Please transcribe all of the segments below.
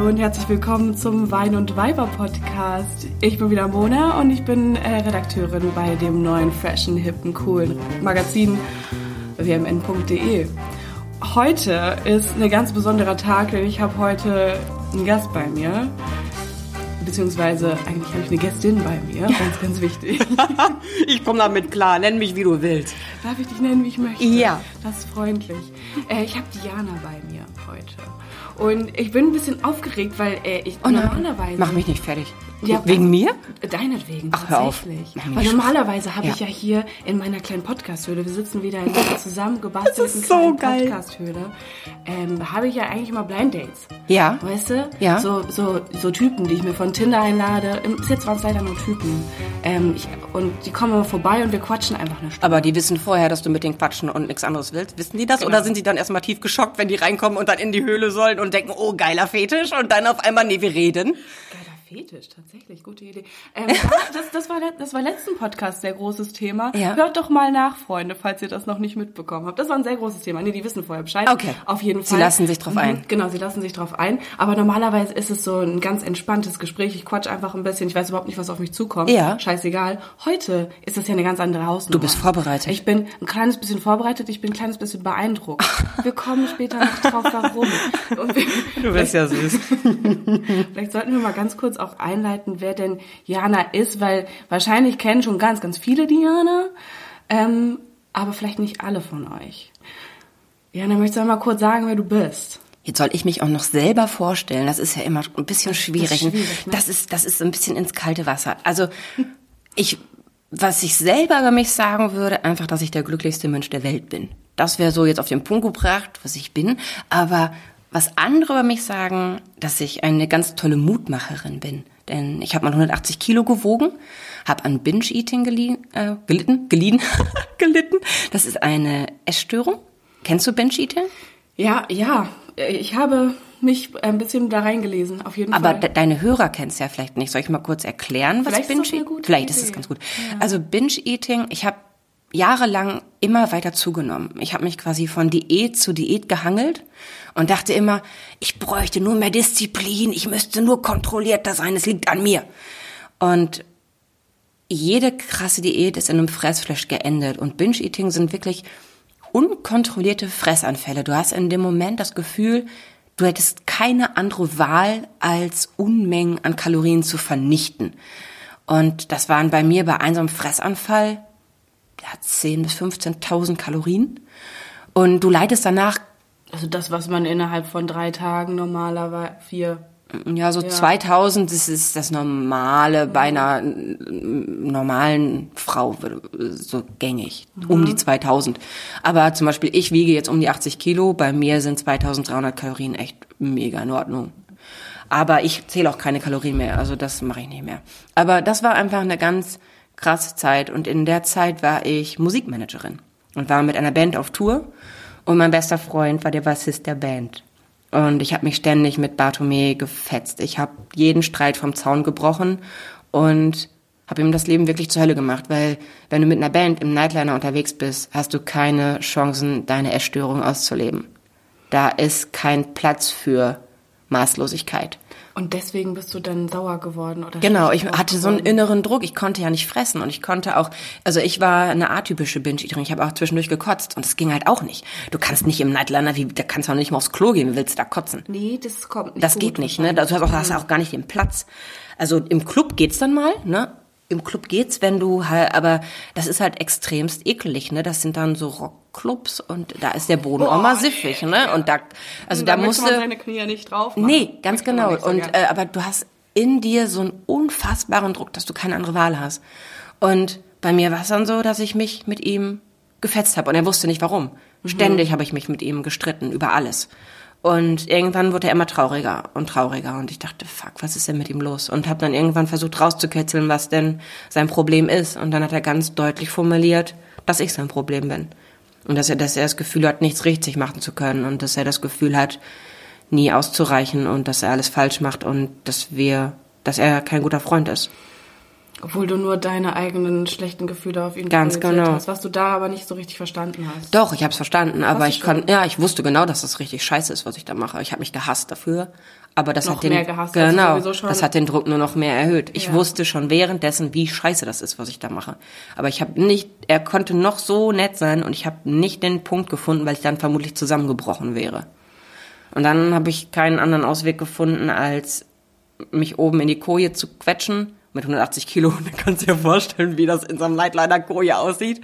Hallo und herzlich willkommen zum Wein und Weiber Podcast. Ich bin wieder Mona und ich bin äh, Redakteurin bei dem neuen fashion, hippen, coolen Magazin wmn.de. Heute ist ein ganz besonderer Tag, denn ich habe heute einen Gast bei mir. Beziehungsweise eigentlich habe ich eine Gästin bei mir, ganz, ganz wichtig. ich komme damit klar, nenn mich wie du willst. Darf ich dich nennen, wie ich möchte? Ja. Das ist freundlich. Äh, ich habe Diana bei mir heute. Und ich bin ein bisschen aufgeregt, weil äh, ich Oh normalerweise. Mach mich nicht fertig. Ja, Wegen mir? Deinetwegen, Ach, hör auf. tatsächlich. Mach mich Weil normalerweise habe Ja. ich ja hier in meiner kleinen Podcast-Höhle, wir sitzen wieder in dieser zusammengebastelten so kleinen. Podcast-Höhle, ähm, habe ich ja eigentlich immer Blind Dates. Ja. Weißt du? Ja. So, so, so Typen, die ich mir von Tinder einlade. Bis jetzt waren es leider nur Typen. Ähm, ich, und die kommen immer vorbei und wir quatschen einfach eine Stunde. Aber die wissen vorher, dass du mit denen quatschen und nichts anderes willst. Wissen die das? Genau. Oder sind sie dann erstmal tief geschockt, wenn die reinkommen und dann in die Höhle sollen und denken, oh, geiler Fetisch und dann auf einmal, nee, wir reden? Fetisch, tatsächlich, gute Idee. Ähm, das, das, war, das war letzten Podcast sehr großes Thema. Ja. Hört doch mal nach, Freunde, falls ihr das noch nicht mitbekommen habt. Das war ein sehr großes Thema. Nee, die wissen vorher Bescheid. Okay. Auf jeden Sie Fall. lassen sich drauf Mhm, ein. Genau, sie lassen sich drauf ein. Aber normalerweise ist es so ein ganz entspanntes Gespräch. Ich quatsch einfach ein bisschen. Ich weiß überhaupt nicht, was auf mich zukommt. Ja. Scheißegal. Heute ist das ja eine ganz andere Hausnummer. Du bist vorbereitet. Ich bin ein kleines bisschen vorbereitet. Ich bin ein kleines bisschen beeindruckt. Wir kommen später noch drauf, warum. Und wir, Du bist ja süß. Vielleicht sollten wir mal ganz kurz auch einleiten, wer denn Jana ist, weil wahrscheinlich kennen schon ganz, ganz viele Diana, ähm, aber vielleicht nicht alle von euch. Jana, möchtest du mal kurz sagen, wer du bist? Jetzt soll ich mich auch noch selber vorstellen. Das ist ja immer ein bisschen schwierig. schwierig, ne? Das ist, das ist ein bisschen ins kalte Wasser. Also, ich, was ich selber über mich sagen würde, einfach, dass ich der glücklichste Mensch der Welt bin. Das wäre so jetzt auf den Punkt gebracht, was ich bin. Aber was andere über mich sagen, dass ich eine ganz tolle Mutmacherin bin. Denn ich habe mal 180 Kilo gewogen, habe an Binge-Eating gelien, äh, gelitten, geliehen, gelitten. Das ist eine Essstörung. Kennst du Binge-Eating? Ja, ja, ich habe mich ein bisschen da reingelesen, auf jeden Aber Fall. de deine Hörer kennen es ja vielleicht nicht. Soll ich mal kurz erklären, was Vielleicht ist Binge Vielleicht ist Idee. es ganz gut. Also Binge-Eating, ich habe jahrelang immer weiter zugenommen. Ich habe mich quasi von Diät zu Diät gehangelt und dachte immer, ich bräuchte nur mehr Disziplin, ich müsste nur kontrollierter sein, es liegt an mir. Und jede krasse Diät ist in einem Fressflash geendet und Binge-Eating sind wirklich unkontrollierte Fressanfälle. Du hast in dem Moment das Gefühl, du hättest keine andere Wahl, als Unmengen an Kalorien zu vernichten. Und das waren bei mir bei einem Fressanfall ja, 10.000 bis 15.000 Kalorien. Und du leidest danach also das, was man innerhalb von drei Tagen normalerweise vier. Ja, so 2000, das ist das Normale bei einer normalen Frau, so gängig, um die 2000. Aber zum Beispiel, ich wiege jetzt um die 80 Kilo, bei mir sind 2300 Kalorien echt mega in Ordnung. Aber ich zähle auch keine Kalorien mehr, also das mache ich nicht mehr. Aber das war einfach eine ganz krasse Zeit und in der Zeit war ich Musikmanagerin und war mit einer Band auf Tour und mein bester Freund war der Bassist der Band. Und ich habe mich ständig mit Bartome gefetzt. Ich habe jeden Streit vom Zaun gebrochen und habe ihm das Leben wirklich zur Hölle gemacht, weil wenn du mit einer Band im Nightliner unterwegs bist, hast du keine Chancen, deine Essstörung auszuleben. Da ist kein Platz für Maßlosigkeit. Und deswegen bist du dann sauer geworden, oder? Genau, ich hatte so einen geworden? inneren Druck. Ich konnte ja nicht fressen und ich konnte auch, also ich war eine atypische Binge-Eaterin. Ich habe auch zwischendurch gekotzt und das ging halt auch nicht. Du kannst nicht im Nightliner, wie, da kannst du auch nicht mal aufs Klo gehen. Willst du da kotzen? Nee, das kommt nicht Das gut geht nicht, ne? Du hast auch, hast auch gar nicht den Platz. Also im Club geht's dann mal, ne? Im Club geht's, wenn du halt, aber das ist halt extremst ekelig, ne? Das sind dann so Rockclubs und da ist der Boden auch mal siffig, ne? Und da, also da, möchte musst man du, seine Knie nicht drauf machen. Nee, ganz Möchte genau. so und äh, aber du hast in dir so einen unfassbaren Druck, dass du keine andere Wahl hast. Und bei mir war es dann so, dass ich mich mit ihm gefetzt habe und er wusste nicht warum. Mhm. Ständig habe ich mich mit ihm gestritten über alles. Und irgendwann wurde er immer trauriger und trauriger und ich dachte, fuck, was ist denn mit ihm los? Und habe dann irgendwann versucht rauszukitzeln, was denn sein Problem ist. Und dann hat er ganz deutlich formuliert, dass ich sein Problem bin. Und dass er, dass er das Gefühl hat, nichts richtig machen zu können und dass er das Gefühl hat, nie auszureichen und dass er alles falsch macht und dass wir, dass er kein guter Freund ist. Obwohl du nur deine eigenen schlechten Gefühle auf ihn Ganz genau. hast, was du da aber nicht so richtig verstanden hast. Doch, ich habe es verstanden, aber ich kann, ja, ich wusste genau, dass das richtig scheiße ist, was ich da mache. Ich habe mich gehasst dafür, aber das Noch hat den mehr gehasst, als du genau, das hat den Druck nur noch mehr erhöht. Ich Ja. wusste schon währenddessen, wie scheiße das ist, was ich da mache. Aber ich habe nicht, er konnte noch so nett sein und ich habe nicht den Punkt gefunden, weil ich dann vermutlich zusammengebrochen wäre. Und dann habe ich keinen anderen Ausweg gefunden, als mich oben in die Koje zu quetschen mit 180 Kilo. Dann kannst du dir vorstellen, wie das in so einem Nightliner-Koje aussieht.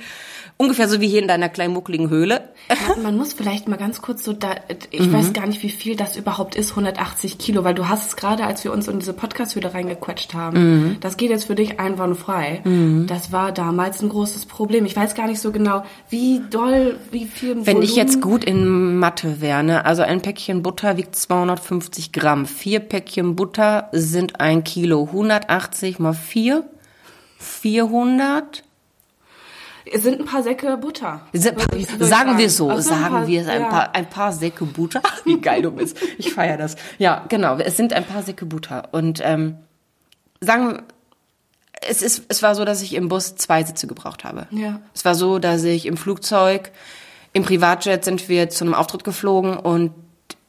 Ungefähr so wie hier in deiner kleinen muckligen Höhle. Man, man muss vielleicht mal ganz kurz so da, ich Mhm. weiß gar nicht, wie viel das überhaupt ist, 180 Kilo, weil du hast es gerade, als wir uns in diese Podcast-Hütte reingequetscht haben, Mhm. das geht jetzt für dich einwandfrei. Das war damals ein großes Problem. Ich weiß gar nicht so genau, wie doll, wie viel Wenn ich Volumen- jetzt gut in Mathe wäre, ne? also ein Päckchen Butter wiegt 250 Gramm. Vier Päckchen Butter sind ein Kilo. 180 mal 4, 400. Es sind ein paar Säcke Butter. Sagen wir so, Also sagen paar- wir es, ein, ja. paar, ein paar Säcke Butter. Wie geil du bist. Ich feiere das. Ja, genau, es sind ein paar Säcke Butter. Und ähm, sagen wir, es, ist, es war so, dass ich im Bus zwei Sitze gebraucht habe. Ja. Es war so, dass ich im Flugzeug, im Privatjet sind wir zu einem Auftritt geflogen und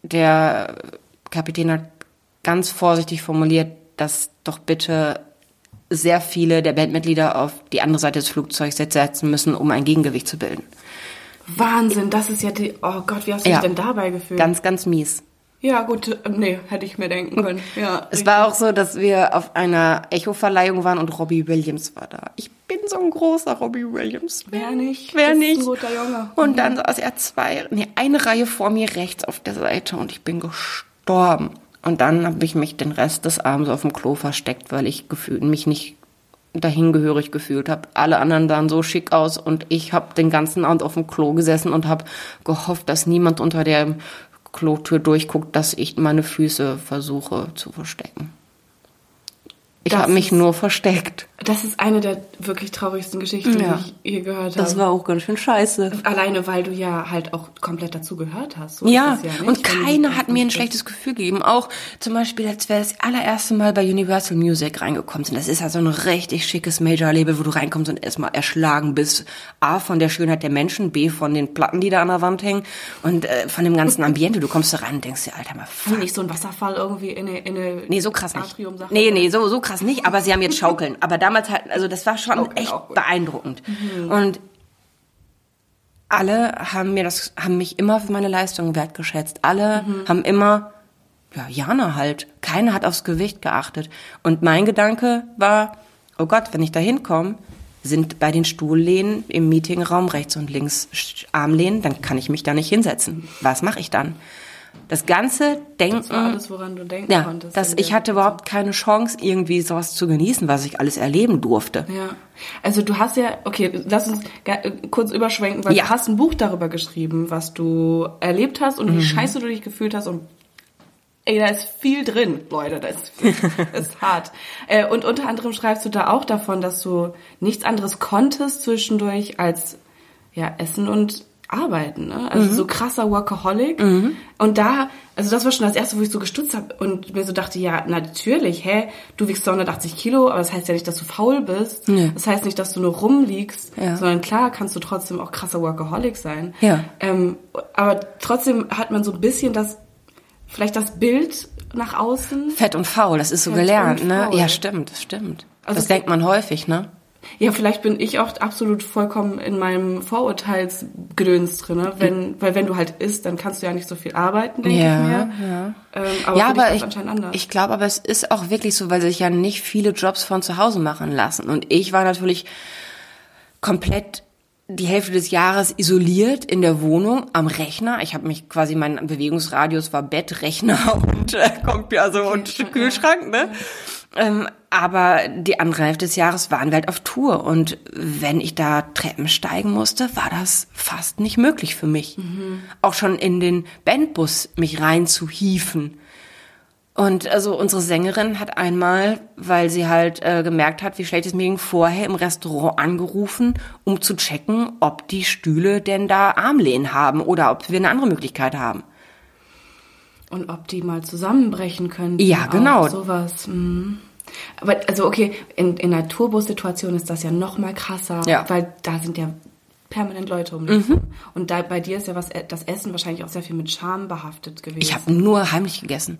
der Kapitän hat ganz vorsichtig formuliert, dass doch bitte sehr viele der Bandmitglieder auf die andere Seite des Flugzeugs setzen müssen, um ein Gegengewicht zu bilden. Wahnsinn, das ist ja die, oh Gott, wie hast du Ja. dich denn dabei gefühlt? Ganz, ganz mies. ja, gut, äh, nee, hätte ich mir denken können. Ja, Es war auch so, dass wir auf einer Echo-Verleihung waren und Robbie Williams war da. Ich bin so ein großer Robbie Williams. Wer nicht? Wer nicht? ein guter Junge. Und dann saß er zwei, nee, eine Reihe vor mir rechts auf der Seite und ich bin gestorben. Und dann habe ich mich den Rest des Abends auf dem Klo versteckt, weil ich gefühlt, mich nicht dahingehörig gefühlt habe. Alle anderen sahen so schick aus und ich habe den ganzen Abend auf dem Klo gesessen und habe gehofft, dass niemand unter der Klotür durchguckt, dass ich meine Füße versuche zu verstecken. Ich habe mich nur versteckt. Das ist eine der wirklich traurigsten Geschichten, Ja. die ich je gehört habe. war auch ganz schön scheiße. Alleine, weil du ja halt auch komplett dazu gehört hast. So Ja, nicht, und keiner hat mir ein schlechtes Gefühl gegeben. Auch zum Beispiel, als wir das allererste Mal bei Universal Music reingekommen sind. Das ist ja so ein richtig schickes Major-Label, wo du reinkommst und erstmal erschlagen bist. A, von der Schönheit der Menschen, B, von den Platten, die da an der Wand hängen und äh, von dem ganzen Ambiente. Du kommst da rein und denkst dir, Alter, mal fuck. Nicht so ein Wasserfall irgendwie in eine, in eine Nee, so krass nicht. Nee, nee, so, so krass nicht, aber sie haben jetzt Schaukeln. Aber damals halt, also das war schon Schaukeln echt beeindruckend. Und alle haben mir das, haben mich immer für meine Leistung wertgeschätzt. Alle haben immer, ja, Jana halt. Keiner hat aufs Gewicht geachtet. Und mein Gedanke war, oh Gott, wenn ich da hinkomme, sind bei den Stuhllehnen im Meetingraum rechts und links Armlehnen, dann kann ich mich da nicht hinsetzen. Was mache ich dann? Das ganze Denken. Das war alles, woran du denken Ja, konntest. dass ich hatte überhaupt keine Chance, irgendwie sowas zu genießen, was ich alles erleben durfte. Ja, also du hast ja, okay, lass uns äh, kurz überschwenken, weil Ja. du hast ein Buch darüber geschrieben, was du erlebt hast und wie scheiße du dich gefühlt hast und ey, da ist viel drin, Leute, da ist, das ist hart. Äh, und unter anderem schreibst du da auch davon, dass du nichts anderes konntest zwischendurch als ja Essen und Arbeiten, ne? Also so krasser Workaholic. Und da, also das war schon das erste, wo ich so gestutzt habe und mir so dachte, ja, natürlich, hä, du wiegst 280 Kilo, aber das heißt ja nicht, dass du faul bist. Nee. Das heißt nicht, dass du nur rumliegst, Ja. sondern klar kannst du trotzdem auch krasser Workaholic sein. Ja. Ähm, aber trotzdem hat man so ein bisschen das, vielleicht das Bild nach außen. Fett und faul, das ist so Fett gelernt, ne? Ja, stimmt, das stimmt. Also das denkt man häufig, ne? Ja, vielleicht bin ich auch absolut vollkommen in meinem Vorurteilsgedöns drin, ne? wenn, weil wenn du halt isst, dann kannst du ja nicht so viel arbeiten, denke Ja, ich mir. ja. Ähm, aber ja, aber ich, ich glaube, aber es ist auch wirklich so, weil sich ja nicht viele Jobs von zu Hause machen lassen. Und ich war natürlich komplett die Hälfte des Jahres isoliert in der Wohnung am Rechner. Ich habe mich quasi, mein Bewegungsradius war Bett, Rechner und äh, Computer also und Kühlschrank, ne? Ähm, aber die andere Hälfte des Jahres waren wir halt auf Tour. Und wenn ich da Treppen steigen musste, war das fast nicht möglich für mich. Auch schon in den Bandbus mich reinzuhieven. Und also unsere Sängerin hat einmal, weil sie halt äh, gemerkt hat, wie schlecht es mir ging, vorher im Restaurant angerufen, um zu checken, ob die Stühle denn da Armlehnen haben oder ob wir eine andere Möglichkeit haben. Und ob die mal zusammenbrechen können. Ja, genau. Sowas. Mhm. Aber also okay, in, in einer Tourbus-Situation ist das ja noch mal krasser, Ja. weil da sind ja permanent Leute um dich. rum. Und da bei dir ist ja was das Essen wahrscheinlich auch sehr viel mit Scham behaftet gewesen. Ich habe nur heimlich gegessen.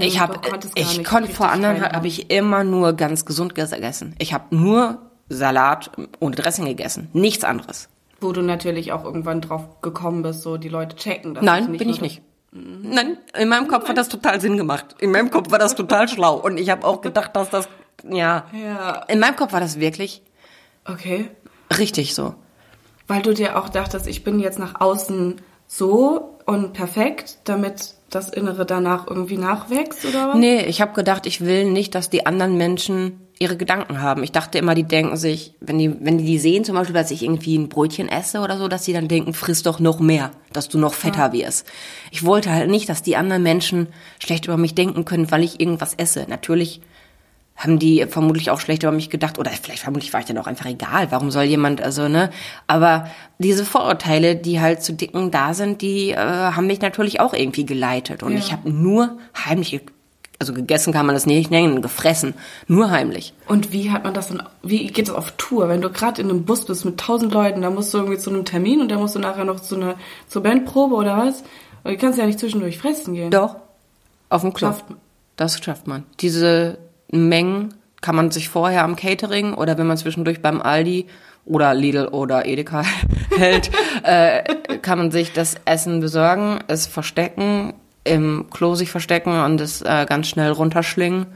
ich habe, Mhm, du konntest gar ich konnte vor anderen habe ich immer nur ganz gesund gegessen. Ich habe nur Salat ohne Dressing gegessen, nichts anderes. wo du natürlich auch irgendwann drauf gekommen bist, so die Leute checken das. Nein, bin ich nicht. Nein, in meinem Kopf hat das total Sinn gemacht. In meinem Kopf war das total schlau und ich habe auch gedacht, dass das ja, Ja. in meinem Kopf war das wirklich Okay. richtig so. Weil du dir auch dachtest, ich bin jetzt nach außen so und perfekt, damit das Innere danach irgendwie nachwächst oder was? Nee, ich habe gedacht, ich will nicht, dass die anderen Menschen ihre Gedanken haben. Ich dachte immer, die denken sich, wenn die, wenn die die sehen, zum Beispiel, dass ich irgendwie ein Brötchen esse oder so, dass sie dann denken, friss doch noch mehr, dass du noch fetter wirst. Ich wollte halt nicht, dass die anderen Menschen schlecht über mich denken können, weil ich irgendwas esse. Natürlich haben die vermutlich auch schlecht über mich gedacht oder vielleicht vermutlich war ich dann auch einfach egal. Warum soll jemand also ne? Aber diese Vorurteile, die halt zu dicken da sind, die äh, haben mich natürlich auch irgendwie geleitet und Ja. ich habe nur heimlich, also gegessen kann man das nicht nennen, gefressen, nur heimlich. Und wie hat man das dann, wie geht das auf Tour? Wenn du gerade in einem Bus bist mit tausend Leuten, da musst du irgendwie zu einem Termin und dann musst du nachher noch zu einer, zur Bandprobe oder was? Und du kannst ja nicht zwischendurch fressen gehen. Doch, auf dem Klo. Schafft- Das schafft man. Diese Mengen kann man sich vorher am Catering oder wenn man zwischendurch beim Aldi oder Lidl oder Edeka hält, äh, kann man sich das Essen besorgen, es verstecken, im Klo sich verstecken und es äh, ganz schnell runterschlingen,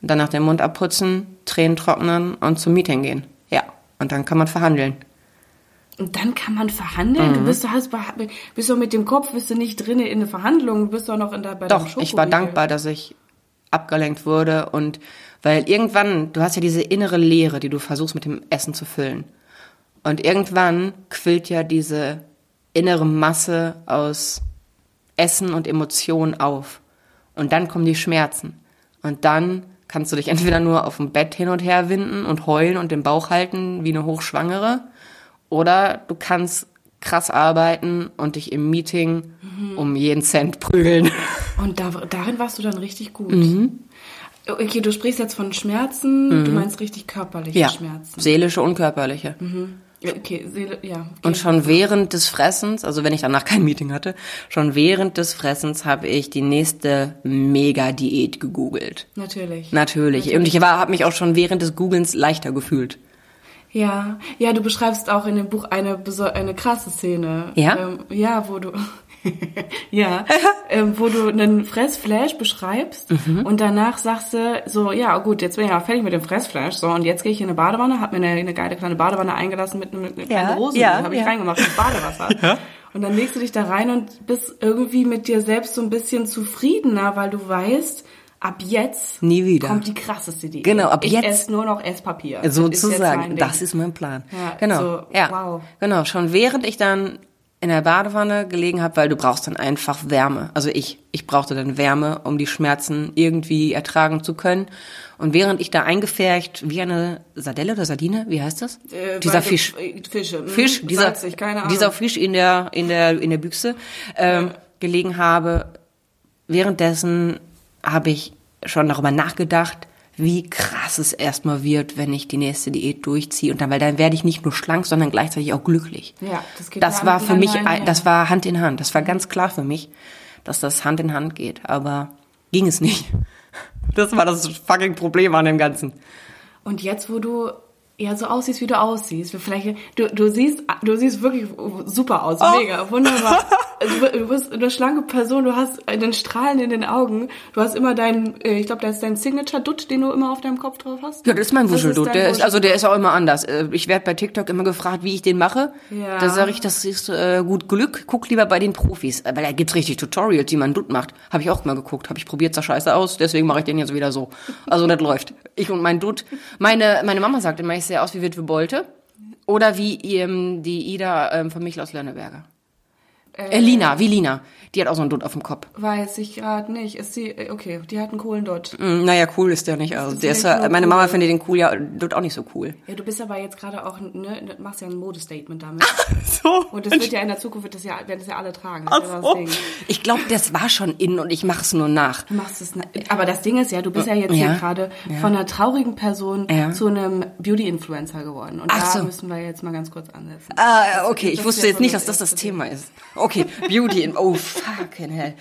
danach den Mund abputzen, Tränen trocknen und zum Meeting gehen. Ja, und dann kann man verhandeln. Und dann kann man verhandeln. Mhm. Du bist, du hast, bist doch mit dem Kopf, bist du nicht drin in der Verhandlung, du bist doch noch in der, bei Doch, ich war dankbar, dass ich abgelenkt wurde und weil irgendwann, du hast ja diese innere Leere, die du versuchst mit dem Essen zu füllen. Und irgendwann quillt ja diese innere Masse aus Essen und Emotionen auf. Und dann kommen die Schmerzen. Und dann kannst du dich entweder nur auf dem Bett hin und her winden und heulen und den Bauch halten wie eine Hochschwangere. Oder du kannst krass arbeiten und dich im Meeting um jeden Cent prügeln. Und da, darin warst du dann richtig gut. Mhm. Okay, du sprichst jetzt von Schmerzen, du meinst richtig körperliche Ja, Schmerzen. seelische und körperliche. Ja, Okay, Seele, ja. Okay. Und schon während des Fressens, also wenn ich danach kein Meeting hatte, schon während des Fressens habe ich die nächste Mega-Diät gegoogelt. Natürlich. Natürlich. Und ich habe mich auch schon während des Googlens leichter gefühlt. Ja, ja, du beschreibst auch in dem Buch eine eine krasse Szene. Ja? Ähm, ja, wo du ja, ähm, wo du einen Fressflash beschreibst Mhm. und danach sagst du so, ja gut, jetzt bin ich ja fertig mit dem Fressflash, so und jetzt gehe ich in eine Badewanne, hab mir eine, eine geile kleine Badewanne eingelassen mit, mit, mit Ja, kleinen Rosen, ja, habe ich ja. reingemacht ins Badewasser. Und dann legst du dich da rein und bist irgendwie mit dir selbst so ein bisschen zufriedener, weil du weißt, ab jetzt Nie wieder. kommt die krasseste Diät. Genau, ab ich jetzt- esse nur noch Esspapier. Das ist Sozusagen, mein Ding. das ist mein Plan. Ja, genau. so, ja, wow. genau. Schon während ich dann in der Badewanne gelegen habe, weil du brauchst dann einfach Wärme. Also ich, ich brauchte dann Wärme, um die Schmerzen irgendwie ertragen zu können. Und während ich da eingefärcht, wie eine Sardelle oder Sardine, wie heißt das? Äh, dieser Fisch. äh, Fische. mhm. Fisch, dieser, Salzig, keine Ahnung. dieser Fisch in der, in der, in der Büchse, ähm, gelegen habe. Währenddessen habe ich schon darüber nachgedacht, wie krass es erstmal wird, wenn ich die nächste Diät durchziehe. Und dann, weil dann werde ich nicht nur schlank, sondern gleichzeitig auch glücklich. Ja, das geht Das war für mich, miteinander ein- das war Hand in Hand. Das war ganz klar für mich, dass das Hand in Hand geht. Aber ging es nicht. Das war das fucking Problem an dem Ganzen. Und jetzt, wo du ja so aussiehst, wie du aussiehst, vielleicht du, du siehst du siehst wirklich super aus, Oh. mega wunderbar. Du, du bist eine schlanke Person, du hast einen Strahlen in den Augen, du hast immer deinen, äh, ich glaube, das ist dein Signature Dutt, den du immer auf deinem Kopf drauf hast. Ja, das ist mein Wuscheldut. dein Der ist, also der ist auch immer anders. Äh, Ich werde bei TikTok immer gefragt, wie ich den mache. Ja. Da sage ich, das ist äh, gut Glück. Guck lieber bei den Profis, weil da gibt's richtig Tutorials, wie man Dutt macht. Habe ich auch mal geguckt. Habe ich probiert, sah scheiße aus. Deswegen mache ich den jetzt wieder so. Also das läuft. Ich und mein Dutt. Meine meine Mama sagt immer, ich sehe aus wie Witwe Bolte oder wie ähm, die Ida ähm, von Michel aus Lönneberger. Äh, Lina, wie Lina. Die hat auch so einen Dutt auf dem Kopf. Weiß ich gerade nicht. Ist sie, äh, okay, die hat einen coolen Dutt. Mm, naja, cool ist der nicht. Also, der ist, ja- meine cool. Mama findet den cool, ja, Dutt auch nicht so cool. Ja, du bist aber jetzt gerade auch, ne, du machst ja ein Modestatement damit. So. Und das wird ja in der Zukunft, wird das ja, werden das ja alle tragen. Das ist ja Ach so. Ich glaube, das war schon in und ich mache es nur nach. Du machst es, aber das Ding ist ja, du bist ja jetzt Ja. hier gerade von einer traurigen Person Ja. zu einem Beauty-Influencer geworden. Und Ach da so. müssen wir jetzt mal ganz kurz ansetzen. Ah, okay. Ich wusste jetzt nicht, das dass das das Thema ist. Okay, Beauty. in- Oh, fucking hell.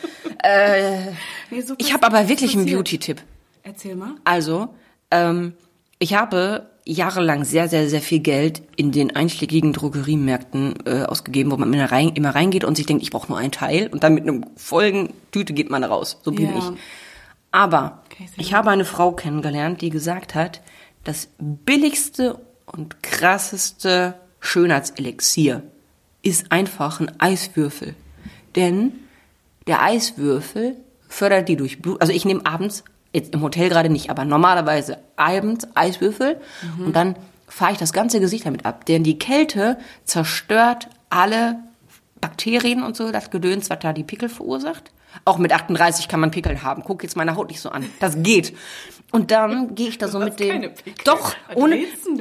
Äh, Nee, super, ich habe aber wirklich einen. Beauty-Tipp. Erzähl mal. Also, ähm, ich habe jahrelang sehr, sehr, sehr viel Geld in den einschlägigen Drogeriemärkten äh, ausgegeben, wo man immer, rein, immer reingeht und sich denkt, ich brauche nur ein Teil und dann mit einem vollen Tüte geht man raus. So bin Ja. ich. Aber Okay, ich habe eine Frau kennengelernt, die gesagt hat, das billigste und krasseste Schönheitselixier ist einfach ein Eiswürfel. Denn der Eiswürfel fördert die durch Blut. Also ich nehme abends, jetzt im Hotel gerade nicht, aber normalerweise abends Eiswürfel und dann fahre ich das ganze Gesicht damit ab. Denn die Kälte zerstört alle Bakterien und so, das Gedöns, was da die Pickel verursacht. Auch mit 38 kann man Pickel haben. Guck jetzt meine Haut nicht so an. Das geht. Und dann gehe ich da so mit dem. keine Pickel. Doch, ohne.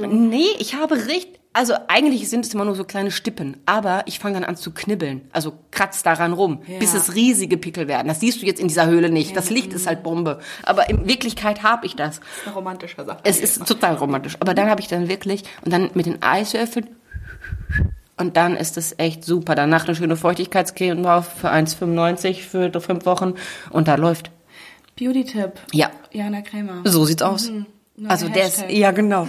Nee, ich habe recht. Also eigentlich sind es immer nur so kleine Stippen, aber ich fange dann an zu knibbeln, also kratz daran rum, Ja. bis es riesige Pickel werden. Das siehst du jetzt in dieser Höhle nicht. Das Licht ist halt Bombe, aber in Wirklichkeit habe ich das. Eine romantische Sache. Es ist total romantisch. Aber dann habe ich dann wirklich, und dann mit den Eiswürfeln, und dann ist es echt super. Danach eine schöne Feuchtigkeitscreme drauf für 1,95 für fünf Wochen und da läuft. Beauty-Tipp. Ja, Jana Krämer. so sieht's aus. Neuer Also der ist, Hashtag. ja genau.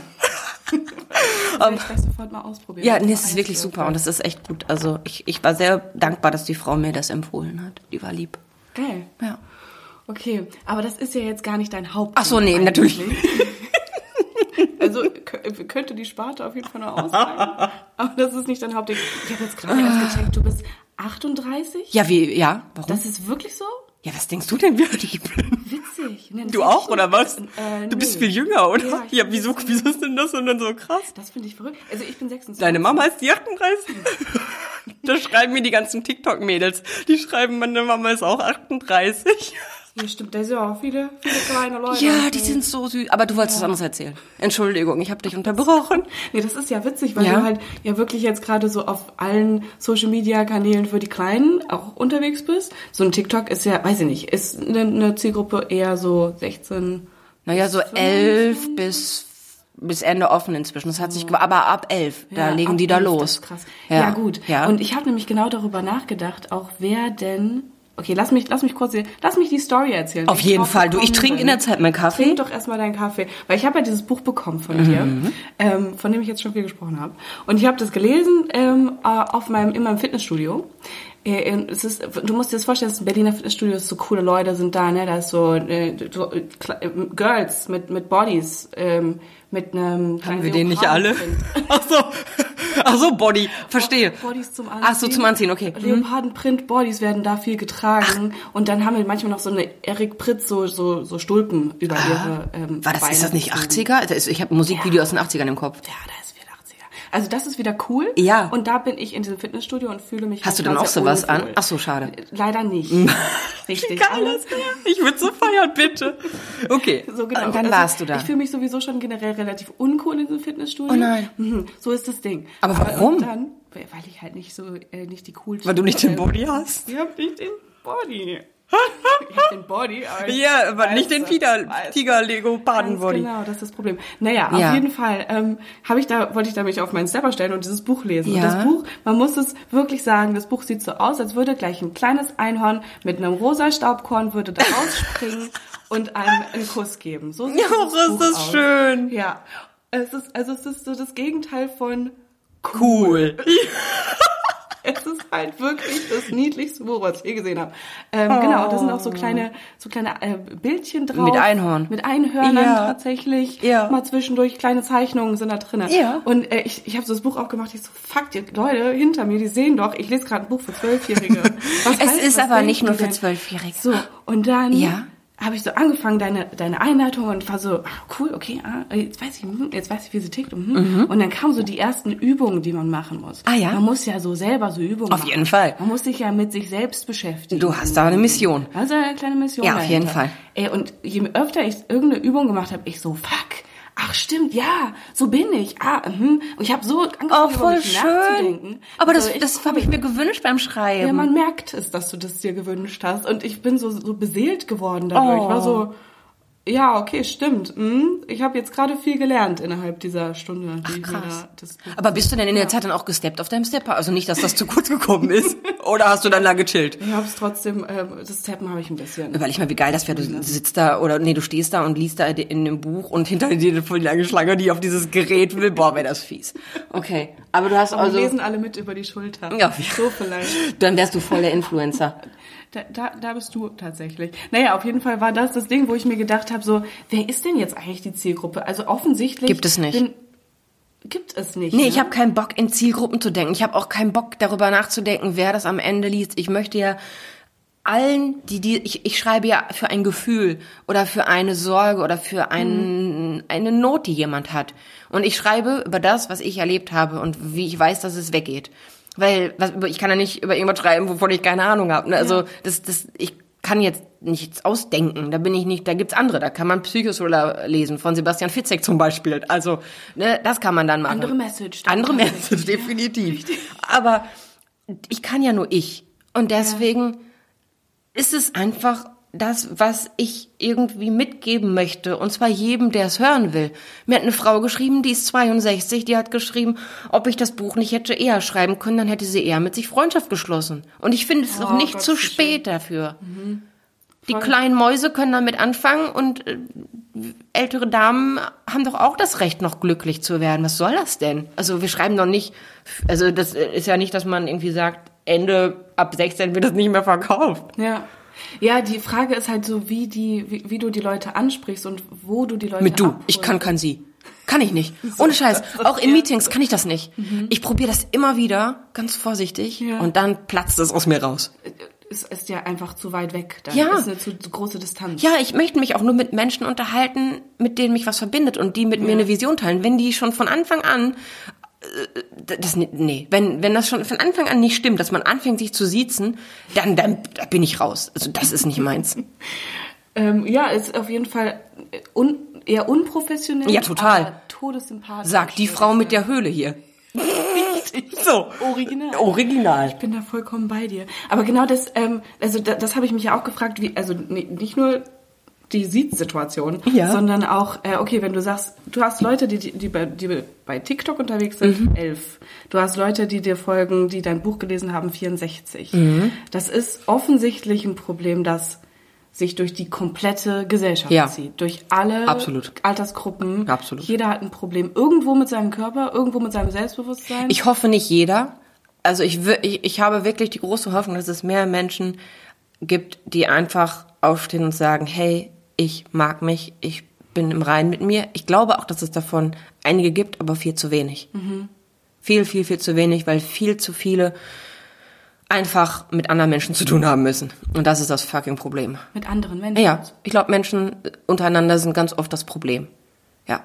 Soll ich gleich sofort mal ausprobieren. Ja, nee, es ist wirklich super und es ist echt gut. Also ich, ich war sehr dankbar, dass die Frau mir das empfohlen hat. Die war lieb. Geil. Ja. Okay, aber das ist ja jetzt gar nicht dein Haupt. Ach so, nee, natürlich. Also kö- könnte die Sparte auf jeden Fall noch ausreichen. aber das ist nicht dein Hauptding. Ich habe jetzt gerade erst gecheckt, du bist 38? Ja, wie, ja, warum? Das ist wirklich so? Ja, was denkst du denn, wie alt ich bin? Witzig. Das Du auch, oder was? Äh, Du bist nee. viel jünger, oder? Ja, Ja, wieso, wieso ist denn das denn so krass? Das finde ich verrückt. Also ich bin 26. Deine Mama ist die 38. da schreiben mir die ganzen TikTok-Mädels. Die schreiben, meine Mama ist auch 38. Ja, stimmt, da sind ja auch viele, viele kleine Leute. Ja, die sind so süß. Aber du wolltest was anderes erzählen. Entschuldigung, ich habe dich unterbrochen. Nee, das ist ja witzig, weil Ja. du halt ja wirklich jetzt gerade so auf allen Social Media Kanälen für die Kleinen auch unterwegs bist. So ein TikTok ist ja, weiß ich nicht, ist eine, eine Zielgruppe eher so 16. Naja, so elf bis bis Ende offen inzwischen. Das hat sich, aber ab elf, da Ja, legen ab die da 11, los. Krass. Ja, gut. Ja. Und ich habe nämlich genau darüber nachgedacht, auch wer denn. Okay, lass mich, lass mich kurz, lass mich die Story erzählen. Auf jeden Fall. Du, ich trinke in der Zeit meinen Kaffee. Trink doch erstmal deinen Kaffee. Weil ich habe ja dieses Buch bekommen von dir, ähm, von dem ich jetzt schon viel gesprochen habe. Und ich habe das gelesen ähm, äh, auf meinem, in meinem Fitnessstudio. Äh, äh, Es ist, du musst dir das vorstellen, ein Berliner Fitnessstudio, es ist so coole Leute sind da, ne? Da ist so, äh, so äh, Girls mit, mit Bodies, ähm, mit einem Haben wir den nicht alle? Leopardenprint. Ach so. Ach Body. Verstehe. Bodies zum Anziehen. Ach so, zum Anziehen, okay. Mhm. Leopardenprint-Bodies werden da viel getragen. Und dann haben wir manchmal noch so eine Eric Pritz, so, so, so Stulpen über ihre ähm, Ah. War das, ist Beine das nicht gezogen. 80er? Das ist, ich habe ein Musikvideo aus den 80ern im Kopf. Ja, da ist viel 80er. Also das ist wieder cool. Ja. Und da bin ich in diesem Fitnessstudio und fühle mich Hast du dann auch sowas an? Ach so, schade. Leider nicht. Richtig. Geil aber- ist. Ich würde so feiern, bitte. Okay. So genau. Und dann Also, warst du da. Ich fühle mich sowieso schon generell relativ uncool in diesem Fitnessstudio. Oh nein. Mhm, so ist das Ding. Aber warum? Dann, weil ich halt nicht so, äh, nicht die coolste. Weil du nicht den Body hast? Ich hab nicht den Body. ich den Body, aber Ja, aber weiß nicht den das, Tiger, weiß Tiger Lego Ganz Baden-Body. Genau, das ist das Problem. Naja, Ja. auf jeden Fall ähm, habe ich da, wollte ich da mich auf meinen Stepper stellen und dieses Buch lesen. Und Ja. das Buch, man muss es wirklich sagen, das Buch sieht so aus, als würde gleich ein kleines Einhorn mit einem rosa Staubkorn würde da rausspringen und einem einen Kuss geben. So sieht Ja, dieses ist Buch das aus. schön. Ja. Es ist, also es ist so das Gegenteil von Cool. es ist halt wirklich das niedlichste Buch, was ich je gesehen habe. Ähm, Genau, da sind auch so kleine, so kleine äh, Bildchen drauf. Mit Einhorn. Mit Einhörnern Ja. tatsächlich. Ja. Mal zwischendurch kleine Zeichnungen sind da drin. Ja. Und äh, ich, ich habe so das Buch aufgemacht, ich so, fuck, die Leute hinter mir, die sehen doch, ich lese gerade ein Buch für Zwölfjährige. Es heißt- ist aber nicht nur für? Zwölfjährige. So, und dann Ja. Habe ich so angefangen, deine, deine Einleitung und war so, ah, cool, okay, ah, jetzt weiß ich, hm, jetzt weiß ich, wie sie tickt. Mhm. Und dann kamen so die ersten Übungen, die man machen muss. Ah, ja? Man muss ja so selber so Übungen Auf machen. jeden Fall. Man muss sich ja mit sich selbst beschäftigen. Du hast da eine Mission. Also eine kleine Mission. Ja, auf jeden dahinter. Fall. Ey, und je öfter ich irgendeine Übung gemacht habe, ich so, fuck. Ach stimmt, ja, so bin ich. Ah, mhm. Und ich habe so angefangen, Oh, voll schön. nachzudenken. Aber Also das, ich- das habe ich mir gewünscht beim Schreiben. ja, man merkt es, dass du das dir gewünscht hast. Und ich bin so, so beseelt geworden dadurch. Oh. Ich war so, ja, okay, stimmt. Hm, ich habe jetzt gerade viel gelernt innerhalb dieser Stunde, die ich mir da Aber bist du denn in der Zeit dann auch gesteppt auf deinem Stepper? Also nicht, dass das zu kurz gekommen ist. Oder hast du dann da gechillt? Ich habe es trotzdem, ähm, das Tappen habe ich ein bisschen. Weil ich mal, wie geil das wäre, du sitzt da oder nee, du stehst da und liest da in dem Buch und hinter dir eine voll lange Schlange, die auf dieses Gerät will. Boah, wäre das fies. Okay, aber du hast Aber also, lesen alle mit über die Schulter. Ja. So vielleicht. dann wärst du voll der Influencer. Da, da, da bist du tatsächlich. Naja, auf jeden Fall war das das Ding, wo ich mir gedacht habe, so, wer ist denn jetzt eigentlich die Zielgruppe? Also offensichtlich... Gibt es nicht. Bin, gibt es nicht. Nee, ne? ich habe keinen Bock, in Zielgruppen zu denken. Ich habe auch keinen Bock, darüber nachzudenken, wer das am Ende liest. Ich möchte ja allen, die die ich, ich schreibe ja für ein Gefühl oder für eine Sorge oder für ein, eine Not, die jemand hat. Und ich schreibe über das, was ich erlebt habe und wie ich weiß, dass es weggeht. Weil was, ich kann ja nicht über irgendwas schreiben, wovon ich keine Ahnung habe. Ne? Also das, das, ich kann jetzt nichts ausdenken. Da bin ich nicht, da gibt's andere. Da kann man Psychothriller lesen, von Sebastian Fitzek zum Beispiel. Also, ne, das kann man dann machen. Andere Message. Andere. Message, definitiv. Aber ich kann ja nur ich. Und deswegen ist es einfach das, was ich irgendwie mitgeben möchte. Und zwar jedem, der es hören will. Mir hat eine Frau geschrieben, die ist 62, die hat geschrieben, ob ich das Buch nicht hätte eher schreiben können, dann hätte sie eher mit sich Freundschaft geschlossen. Und ich finde es ist Oh, noch nicht Gott, zu wie schön. spät dafür. Die Voll. kleinen Mäuse können damit anfangen und äh, ältere Damen haben doch auch das Recht, noch glücklich zu werden. Was soll das denn? Also wir schreiben doch nicht, also das ist ja nicht, dass man irgendwie sagt, Ende ab 16 wird das nicht mehr verkauft. Ja. Ja, die Frage ist halt so, wie die, wie, wie du die Leute ansprichst und wo du die Leute Mit du, abholst. ich kann kein sie. Kann ich nicht. Ohne Scheiß. Auch in Meetings kann ich das nicht. Ich probiere das immer wieder, ganz vorsichtig, Ja. und dann platzt es aus mir raus. Es ist ja einfach zu weit weg. Dann Ja. ist eine zu große Distanz. Ja, ich möchte mich auch nur mit Menschen unterhalten, mit denen mich was verbindet und die mit mir eine Vision teilen. Wenn die schon von Anfang an das nee, wenn wenn das schon von Anfang an nicht stimmt, dass man anfängt sich zu siezen, dann dann da bin ich raus. Also das ist nicht meins. Ähm, ja, ist auf jeden Fall un, eher unprofessionell. Ja, total. Todessympathisch. Sagt die Frau mit der Höhle hier. so. Original. Original. Ich bin da vollkommen bei dir. Aber genau das, ähm, also das, das habe ich mich ja auch gefragt, wie, also ni- nicht nur die Sieht-Situation, Ja. sondern auch, äh, okay, wenn du sagst, du hast Leute, die, die, die, bei, die bei TikTok unterwegs sind, Mhm. elf. Du hast Leute, die dir folgen, die dein Buch gelesen haben, 64. Mhm. Das ist offensichtlich ein Problem, das sich durch die komplette Gesellschaft Ja. zieht. Durch alle Absolut. Altersgruppen. Absolut. Jeder hat ein Problem. Irgendwo mit seinem Körper, irgendwo mit seinem Selbstbewusstsein. Ich hoffe nicht jeder. Also ich, ich, ich habe wirklich die große Hoffnung, dass es mehr Menschen gibt, die einfach aufstehen und sagen, hey, ich mag mich, ich bin im Reinen mit mir. Ich glaube auch, dass es davon einige gibt, aber viel zu wenig. Viel, viel, viel zu wenig, weil viel zu viele einfach mit anderen Menschen zu tun haben müssen. Und das ist das fucking Problem. mit anderen Menschen. Ja, ich glaube, Menschen untereinander sind ganz oft das Problem. Ja.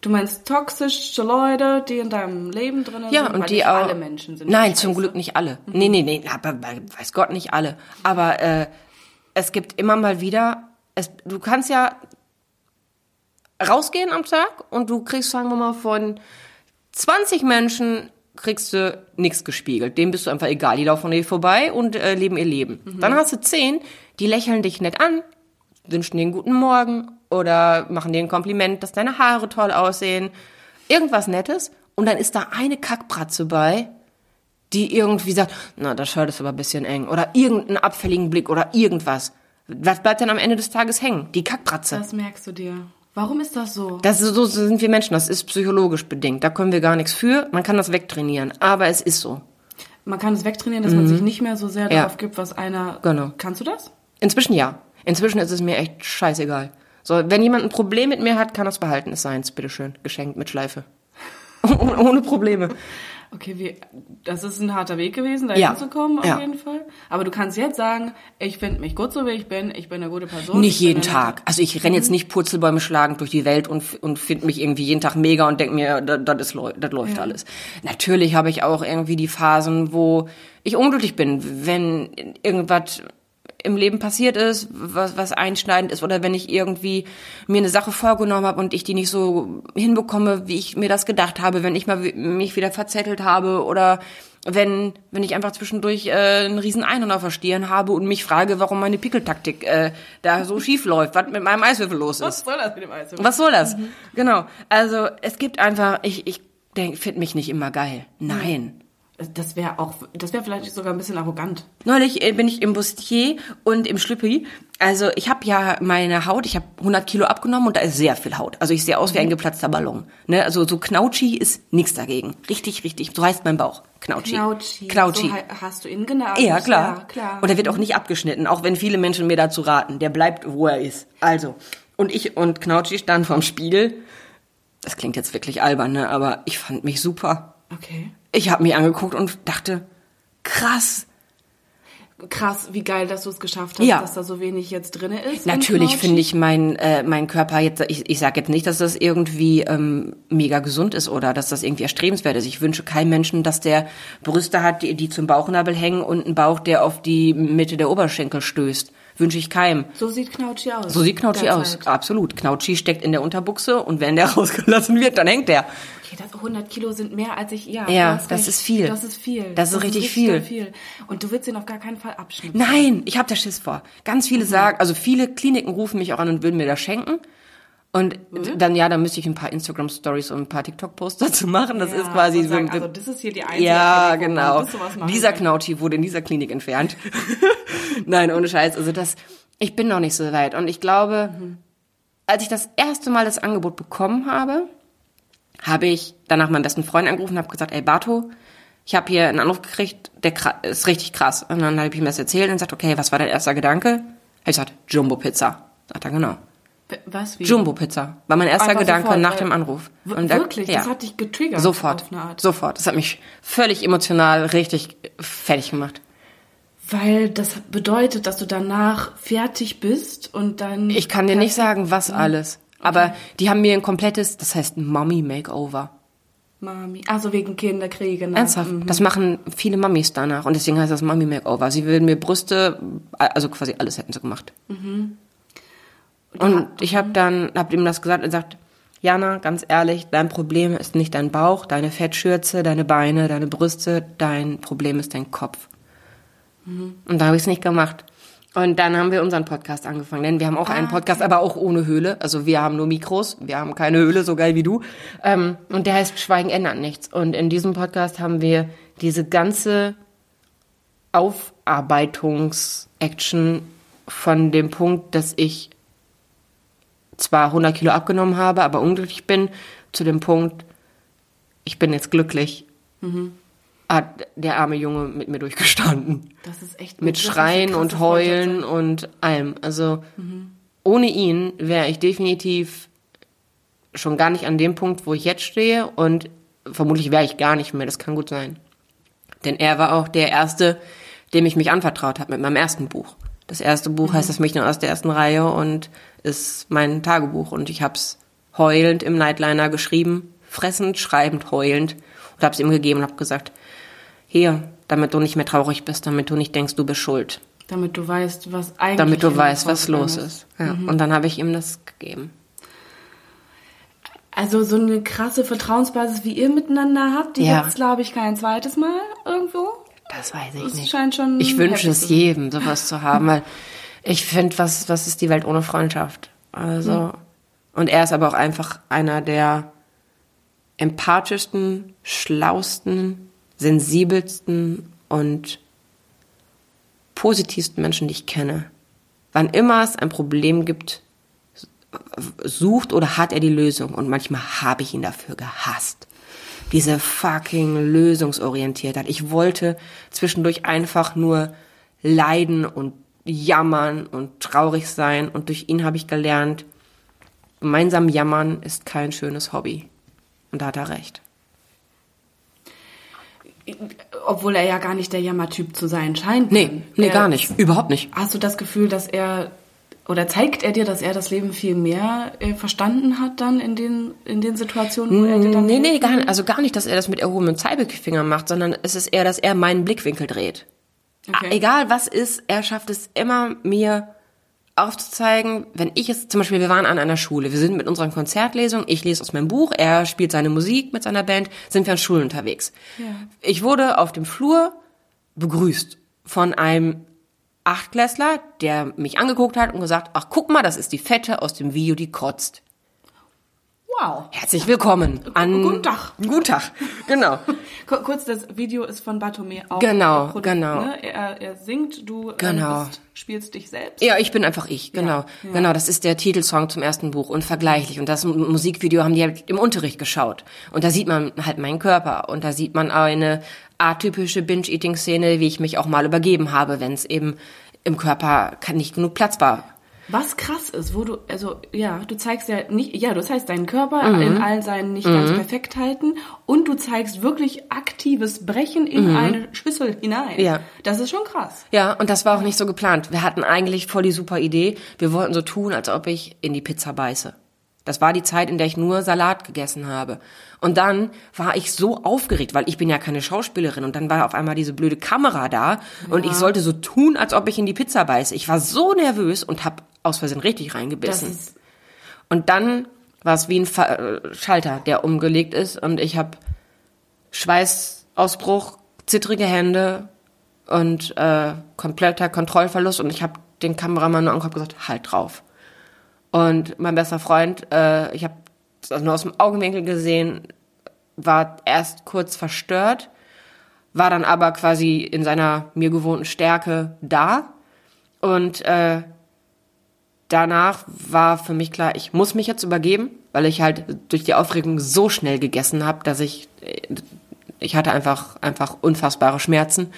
Du meinst toxische Leute, die in deinem Leben drin Ja, sind? und weil die auch. alle Menschen sind. Nein, zum Glück nicht alle. Nee, nee, nee, aber weiß Gott nicht alle. Aber äh, es gibt immer mal wieder, es, du kannst ja rausgehen am Tag und du kriegst, sagen wir mal, von 20 Menschen kriegst du nichts gespiegelt. Dem bist du einfach egal. Die laufen an dir vorbei und äh, leben ihr Leben. Dann hast du 10, die lächeln dich nett an, wünschen dir einen guten Morgen oder machen dir ein Kompliment, dass deine Haare toll aussehen. Irgendwas Nettes. Und dann ist da eine Kackbratze bei, die irgendwie sagt, na, das Shirt ist aber ein bisschen eng. Oder irgendeinen abfälligen Blick oder irgendwas. Was bleibt denn am Ende des Tages hängen? Die Kackbratze. Das merkst du dir. Warum ist das so? Das ist, so sind wir Menschen, das ist psychologisch bedingt. Da können wir gar nichts für. Man kann das wegtrainieren, aber es ist so. Man kann es wegtrainieren, dass man sich nicht mehr so sehr Ja. darauf gibt, was einer. Genau. Kannst du das? Inzwischen ja. Inzwischen ist es mir echt scheißegal. So, wenn jemand ein Problem mit mir hat, kann das behalten. Es seins, bitteschön. Geschenkt mit Schleife. Ohne Probleme. Okay, wie, das ist ein harter Weg gewesen, da Ja. hinzukommen, auf Ja. jeden Fall. Aber du kannst jetzt sagen, ich finde mich gut so, wie ich bin, ich bin eine gute Person. Nicht jeden Tag. Also ich renne jetzt Mhm. nicht Purzelbäume schlagend durch die Welt und, und finde mich irgendwie jeden Tag mega und denke mir, das, das, ist, läu- das läuft alles. Natürlich habe ich auch irgendwie die Phasen, wo ich unglücklich bin, wenn irgendwas im Leben passiert ist, was, was einschneidend ist, oder wenn ich irgendwie mir eine Sache vorgenommen habe und ich die nicht so hinbekomme, wie ich mir das gedacht habe, wenn ich mal mich wieder verzettelt habe oder wenn, wenn ich einfach zwischendurch äh, einen riesen Einhorn auf der Stirn habe und mich frage, warum meine Pickeltaktik äh, da so schief läuft, was mit meinem Eiswürfel los Was ist. soll das mit dem Eis? Was soll das? Genau. Also es gibt einfach, ich, ich denk, finde mich nicht immer geil. Nein. Das wäre auch, das wäre vielleicht sogar ein bisschen arrogant. Neulich äh, bin ich im Bustier und im Schlüppi. Also ich habe ja meine Haut, ich habe 100 Kilo abgenommen und da ist sehr viel Haut. Also ich sehe aus wie ein geplatzter Ballon. Ne? Also so Knautschi ist nichts dagegen. Richtig, richtig. So heißt mein Bauch. Knautschi. Knautschi. Knautschi. So hast du ihn genannt. Ja, klar. Ja, klar. Und er wird auch nicht abgeschnitten, auch wenn viele Menschen mir dazu raten. Der bleibt, wo er ist. Also. Und ich und Knautschi standen vorm Spiegel. Das klingt jetzt wirklich albern, ne? Aber ich fand mich super. Okay. Ich habe mich angeguckt und dachte, krass. Krass, wie geil, dass du es geschafft hast, Ja. dass da so wenig jetzt drin ist. Natürlich finde ich mein, äh, mein Körper jetzt, ich, ich sage jetzt nicht, dass das irgendwie ähm, mega gesund ist oder dass das irgendwie erstrebenswert ist. Ich wünsche keinem Menschen, dass der Brüste hat, die, die zum Bauchnabel hängen und einen Bauch, der auf die Mitte der Oberschenkel stößt. Wünsche ich keinem. So sieht Knautschi aus. So sieht Knautschi aus. Derzeit. Absolut. Knautschi steckt in der Unterbuchse und wenn der rausgelassen wird, dann hängt der. Okay, das 100 Kilo sind mehr als ich, ja. Ja, das recht. ist viel. Das ist viel. Das ist richtig viel. viel. Und du willst ihn auf gar keinen Fall abschneiden. Nein, ich habe da Schiss vor. Ganz viele sagen, also viele Kliniken rufen mich auch an und würden mir das schenken. Und dann, ja, dann müsste ich ein paar Instagram-Stories und ein paar TikTok-Posts dazu machen. Das Ja, ist quasi so ein also das ist hier die einzige Ja, Klinik, genau. das Dieser. Knautschi wurde in dieser Klinik entfernt. Nein, ohne Scheiß. Also das, ich bin noch nicht so weit. Und ich glaube, als ich das erste Mal das Angebot bekommen habe, habe ich danach meinen besten Freund angerufen und habe gesagt, ey Bato, ich habe hier einen Anruf gekriegt, der ist richtig krass. Und dann habe ich ihm das erzählt und gesagt, okay, was war dein erster Gedanke? Habe ich gesagt, Jumbo Pizza. Sagt er, genau. Was, wie? Jumbo Pizza war mein erster Einfach Gedanke sofort, nach dem Anruf. Und da- wirklich? ja. Das hat dich getriggert Sofort. Sofort. Das hat mich völlig emotional richtig fertig gemacht. Weil das bedeutet, dass du danach fertig bist und dann... Ich kann dir nicht sagen, was alles. Aber die haben mir ein komplettes, das heißt Mommy Makeover. Mami. Also wegen Kinderkriege. Ne? Ernsthaft. Das machen viele Mamis danach. Und deswegen heißt das Mommy Makeover. Sie würden mir Brüste, also quasi alles hätten sie gemacht. Und ich habe dann, hab ihm das gesagt und gesagt, Jana, ganz ehrlich, dein Problem ist nicht dein Bauch, deine Fettschürze, deine Beine, deine Brüste, dein Problem ist dein Kopf. Und da habe ich es nicht gemacht. Und dann haben wir unseren Podcast angefangen, denn wir haben auch einen Podcast, aber auch ohne Höhle. Also wir haben nur Mikros, wir haben keine Höhle, so geil wie du. Ähm, und der heißt Schweigen ändert nichts. Und in diesem Podcast haben wir diese ganze Aufarbeitungs-Action von dem Punkt, dass ich zwar 100 Kilo abgenommen habe, aber unglücklich bin, zu dem Punkt, ich bin jetzt glücklich, hat der arme Junge mit mir durchgestanden. Das ist echt... Mit Schreien und Heulen und allem. Also ohne ihn wäre ich definitiv schon gar nicht an dem Punkt, wo ich jetzt stehe und vermutlich wäre ich gar nicht mehr. Das kann gut sein. Denn er war auch der Erste, dem ich mich anvertraut habe mit meinem ersten Buch. Das erste Buch heißt das Mädchen aus der ersten Reihe und ist mein Tagebuch. Und ich habe es heulend im Nightliner geschrieben, fressend, schreibend, heulend und habe es ihm gegeben und habe gesagt, hier, damit du nicht mehr traurig bist, damit du nicht denkst, du bist schuld. Damit du weißt, was eigentlich... Damit du weißt, was los ist. Ja. Und dann habe ich ihm das gegeben. Also so eine krasse Vertrauensbasis, wie ihr miteinander habt, die Ja. gibt's, glaube ich, kein zweites Mal irgendwo. Das weiß ich Das nicht. scheint schon ich wünsche es jedem, sowas zu haben, weil ich finde, was, was ist die Welt ohne Freundschaft? Also, und er ist aber auch einfach einer der empathischsten, schlausten, sensibelsten und positivsten Menschen, die ich kenne. Wann immer es ein Problem gibt, sucht oder hat er die Lösung und manchmal habe ich ihn dafür gehasst. Diese fucking Lösungsorientiertheit. Ich wollte zwischendurch einfach nur leiden und jammern und traurig sein und durch ihn habe ich gelernt, gemeinsam jammern ist kein schönes Hobby. Und da hat er recht. Obwohl er ja gar nicht der Jammertyp zu sein scheint. Nee, nee, er, gar nicht. Überhaupt nicht. Hast du das Gefühl, dass er oder zeigt er dir, dass er das Leben viel mehr äh, verstanden hat dann in den in den Situationen, wo er dir dann Nee, nee, gar nicht, also gar nicht, dass er das mit erhobenem Zeigefinger macht, sondern es ist eher, dass er meinen Blickwinkel dreht. Okay. Egal was ist, er schafft es immer, mir aufzuzeigen, wenn ich es, zum Beispiel, wir waren an einer Schule, wir sind mit unseren Konzertlesungen, ich lese aus meinem Buch, er spielt seine Musik mit seiner Band, sind wir an Schulen unterwegs. Ja. Ich wurde auf dem Flur begrüßt von einem Achtklässler, der mich angeguckt hat und gesagt, ach guck mal, das ist die Fette aus dem Video, die kotzt. Wow. Herzlich willkommen an Guten Tag. Guten Tag, genau. Ku- Kurz, das Video ist von Bartome auch. Genau, produziert, genau. Ne? Er, er singt, du äh, Genau. bist, spielst dich selbst. Ja, ich bin einfach ich, genau. Ja. Genau, das ist der Titelsong zum ersten Buch, unvergleichlich. Und das Musikvideo haben die halt im Unterricht geschaut. Und da sieht man halt meinen Körper. Und da sieht man eine atypische Binge-Eating-Szene, wie ich mich auch mal übergeben habe, wenn es eben im Körper kann nicht genug Platz war. Was krass ist, wo du, also ja, du zeigst ja nicht, ja, du zeigst deinen Körper Mhm. in all seinen nicht ganz Perfektheiten und du zeigst wirklich aktives Brechen in eine Schüssel hinein. Mhm. Ja. Das ist schon krass. Ja, und das war auch nicht so geplant. Wir hatten eigentlich voll die super Idee. Wir wollten so tun, als ob ich in die Pizza beiße. Das war die Zeit, in der ich nur Salat gegessen habe. Und dann war ich so aufgeregt, weil ich bin ja keine Schauspielerin. Und dann war auf einmal diese blöde Kamera da und ich sollte so tun, als ob ich in die Pizza beiße. Ich war so nervös und habe aus Versehen richtig reingebissen. Und dann war es wie ein Fa äh, Schalter, der umgelegt ist und ich habe Schweißausbruch, zittrige Hände und äh, kompletter Kontrollverlust und ich habe den Kameramann nur angeguckt und gesagt, halt drauf. Und mein bester Freund, äh, ich habe das nur aus dem Augenwinkel gesehen, war erst kurz verstört, war dann aber quasi in seiner mir gewohnten Stärke da und äh, danach war für mich klar, ich muss mich jetzt übergeben, weil ich halt durch die Aufregung so schnell gegessen habe, dass ich ich hatte einfach einfach unfassbare Schmerzen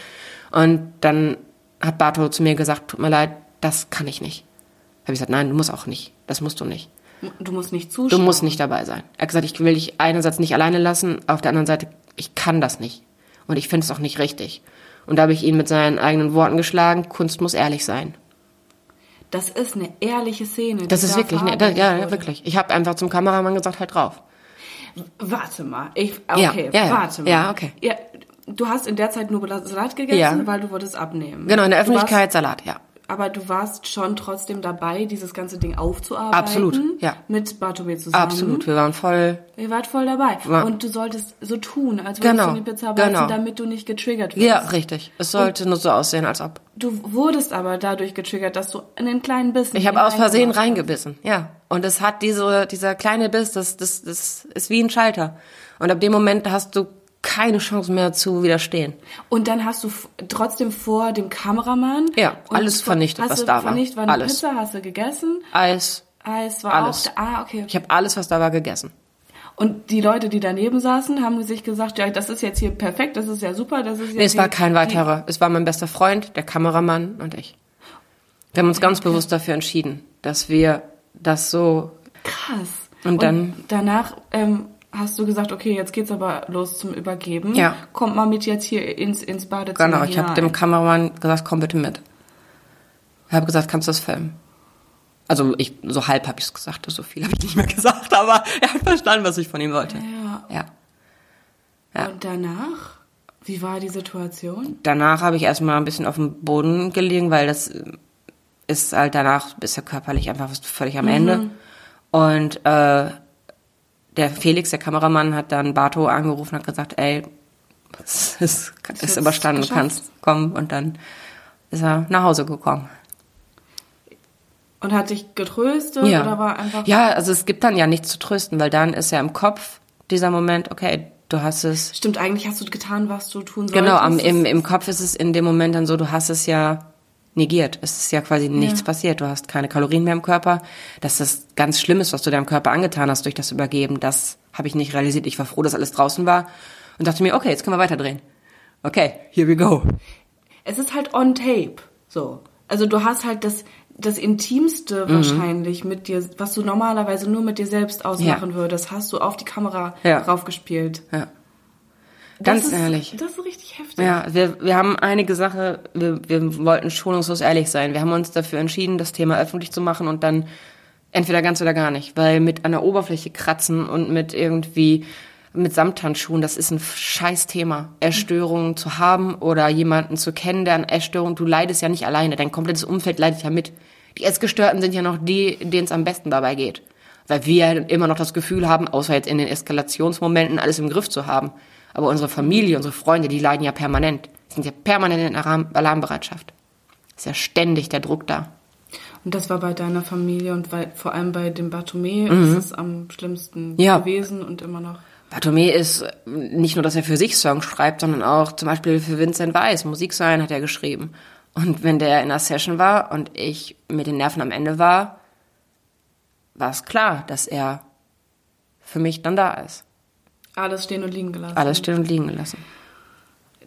und dann hat Bato zu mir gesagt, tut mir leid, das kann ich nicht. Habe ich gesagt, nein, du musst auch nicht. Das musst du nicht. du musst nicht Du zuschauen. musst nicht dabei sein. Er hat gesagt, ich will dich einerseits nicht alleine lassen, auf der anderen Seite, ich kann das nicht. Und ich finde es auch nicht richtig. Und da habe ich ihn mit seinen eigenen Worten geschlagen, Kunst muss ehrlich sein. Das ist eine ehrliche Szene. Das ist wirklich, ne, da, ja, ja, wirklich. Ich habe einfach zum Kameramann gesagt, halt drauf. Warte mal. Ich, okay, ja, ja. warte mal. Ja, okay. Ja, du hast in der Zeit nur Salat gegessen, weil du wolltest abnehmen. Genau, in der warst- Öffentlichkeit Salat, ja. Aber du warst schon trotzdem dabei, dieses ganze Ding aufzuarbeiten. Absolut, ja. Mit Bartome zusammen. Absolut, wir waren voll, Ihr wart voll dabei. War- Und du solltest so tun, als würdest Genau, du die Pizza beißen, genau. damit du nicht getriggert wirst. ja, richtig. Es sollte nur so aussehen, als ob. Du wurdest aber dadurch getriggert, dass du einen kleinen Bissen Ich habe aus Versehen reingebissen, ja. Und es hat diese, dieser kleine Biss, das, das, das ist wie ein Schalter. Und ab dem Moment hast du keine Chance mehr zu widerstehen. Und dann hast du trotzdem vor dem Kameramann... Ja, und alles vernichtet, hast was du da war. vernichtet, war. Alles. Pizza hast du gegessen, Eis, Eis war Alles. auch... Da. Ah, okay. ich habe alles, was da war, gegessen. Und die Leute, die daneben saßen, haben sich gesagt, ja, das ist jetzt hier perfekt, das ist ja super, das ist jetzt Nee, es war kein weiterer. Es war mein bester Freund, der Kameramann und ich. Wir haben uns ganz bewusst dafür entschieden, dass wir das so Krass. Und dann- danach ähm, hast du gesagt, okay, jetzt geht's aber los zum Übergeben. Ja. Kommt mal mit jetzt hier ins, ins Badezimmer Genau, ich habe dem Kameramann gesagt, komm bitte mit. Ich habe gesagt, kannst du das filmen? Also ich so halb habe ich es gesagt, so viel habe ich nicht mehr gesagt, aber er hat verstanden, was ich von ihm wollte. Ja. Ja. Ja. Und danach, wie war die Situation? Danach habe ich erstmal ein bisschen auf dem Boden gelegen, weil das ist halt danach bist du körperlich einfach völlig am Ende. Und äh, der Felix, der Kameramann, hat dann Bato angerufen und hat gesagt, ey, es ist, ist überstanden, du kannst kommen. Und dann ist er nach Hause gekommen. Und hat dich getröstet Ja. oder war einfach... ja, also es gibt dann ja nichts zu trösten, weil dann ist ja im Kopf dieser Moment, okay, du hast es. Stimmt, eigentlich hast du getan, was du tun solltest. Genau, am, im, im Kopf ist es in dem Moment dann so, du hast es ja negiert. Es ist ja quasi nichts Ja. passiert. Du hast keine Kalorien mehr im Körper. Dass das ganz Schlimmes, was du deinem Körper angetan hast durch das Übergeben, das habe ich nicht realisiert. Ich war froh, dass alles draußen war und dachte mir, okay, jetzt können wir weiterdrehen. Okay, here we go. Es ist halt on tape, so. Also du hast halt das, das Intimste Mhm. wahrscheinlich mit dir, was du normalerweise nur mit dir selbst ausmachen würdest, hast du auf die Kamera Ja. draufgespielt. Ja. Ganz ist, ehrlich. Das ist richtig heftig. Ja, wir, wir haben einige Sache, wir, wir wollten schonungslos ehrlich sein. Wir haben uns dafür entschieden, das Thema öffentlich zu machen und dann entweder ganz oder gar nicht. Weil mit an der Oberfläche kratzen und mit irgendwie mit Samthandschuhen, das ist ein scheiß Thema. Erstörungen zu haben oder jemanden zu kennen, der an Essstörungen, du leidest ja nicht alleine, dein komplettes Umfeld leidet ja mit. Die Essgestörten sind ja noch die, denen es am besten dabei geht. Weil wir immer noch das Gefühl haben, außer jetzt in den Eskalationsmomenten, alles im Griff zu haben. Aber unsere Familie, unsere Freunde, die leiden ja permanent. Sind ja permanent in Alarm Alarmbereitschaft. Ist ja ständig der Druck da. Und das war bei deiner Familie und bei, vor allem bei dem Bartome ist es am schlimmsten Mhm. Ja. gewesen und immer noch. Bartome ist nicht nur, dass er für sich Songs schreibt, sondern auch zum Beispiel für Vincent Weiss. Musik sein hat er geschrieben. Und wenn der in einer Session war und ich mit den Nerven am Ende war, war es klar, dass er für mich dann da ist. Alles stehen und liegen gelassen. Alles stehen und liegen gelassen.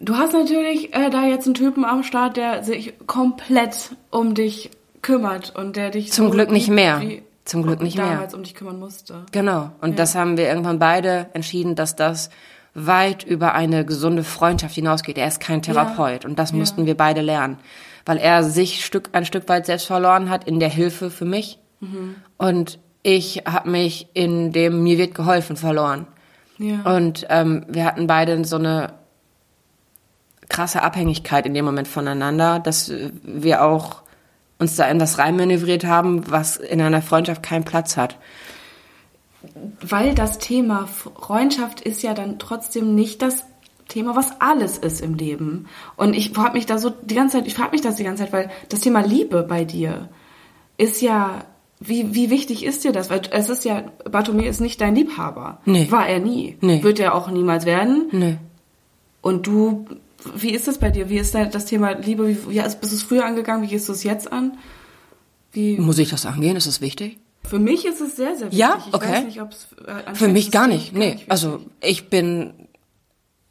Du hast natürlich äh, da jetzt einen Typen am Start, der sich komplett um dich kümmert und der dich Zum so Glück nicht mehr. Zum Glück nicht mehr. damals um dich kümmern musste. Genau. Und das haben wir irgendwann beide entschieden, dass das weit über eine gesunde Freundschaft hinausgeht. Er ist kein Therapeut. Und das mussten wir beide lernen. Weil er sich Stück, ein Stück weit selbst verloren hat in der Hilfe für mich. Und ich habe mich in dem mir wird geholfen verloren. Ja. Und ähm, wir hatten beide so eine krasse Abhängigkeit in dem Moment voneinander, dass wir auch uns da in das reinmanövriert haben, was in einer Freundschaft keinen Platz hat. Weil das Thema Freundschaft ist ja dann trotzdem nicht das Thema, was alles ist im Leben. Und ich habe mich da so die ganze Zeit, ich frage mich das die ganze Zeit, weil das Thema Liebe bei dir ist ja, wie, wie wichtig ist dir das? Weil es ist ja, Bartome ist nicht dein Liebhaber. Nee. War er nie. Nee. Wird er auch niemals werden. Nö. Und du, wie ist das bei dir? Wie ist da das Thema Liebe? Wie, wie bist du es früher angegangen? Wie gehst du es jetzt an? Wie, Muss ich das angehen? Ist das wichtig? für mich ist es sehr, sehr wichtig. Ja? Ich Okay. weiß nicht, ob's, äh, Für mich gar nicht. Nee. Also ich bin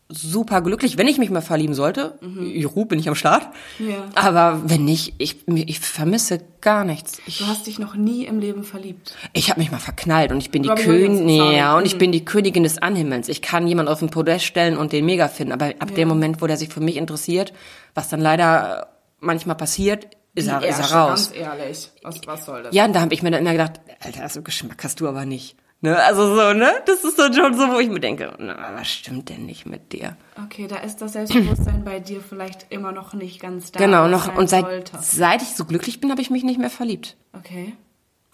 super glücklich. Wenn ich mich mal verlieben sollte, Juhu, bin ich am Start. Mhm. Ja. Aber wenn nicht, ich, ich vermisse gar nichts. Ich, Du hast dich noch nie im Leben verliebt. ich habe mich mal verknallt und ich bin die Robbie Königin. Ja, und ich Mhm. bin die Königin des Anhimmels. Ich kann jemanden auf den Podest stellen und den mega finden. Aber ab dem Moment, wo der sich für mich interessiert, was dann leider manchmal passiert, ist er, ist er raus. Ganz ehrlich. Was, was soll das? Ja, und da habe ich mir dann immer gedacht, Alter, so Geschmack hast du aber nicht. Ne? Also so, ne? Das ist dann schon so, wo ich mir denke, na, was stimmt denn nicht mit dir? Okay, da ist das Selbstbewusstsein bei dir vielleicht immer noch nicht ganz da. genau, noch und seit, sollte. seit ich so glücklich bin, habe ich mich nicht mehr verliebt. Okay.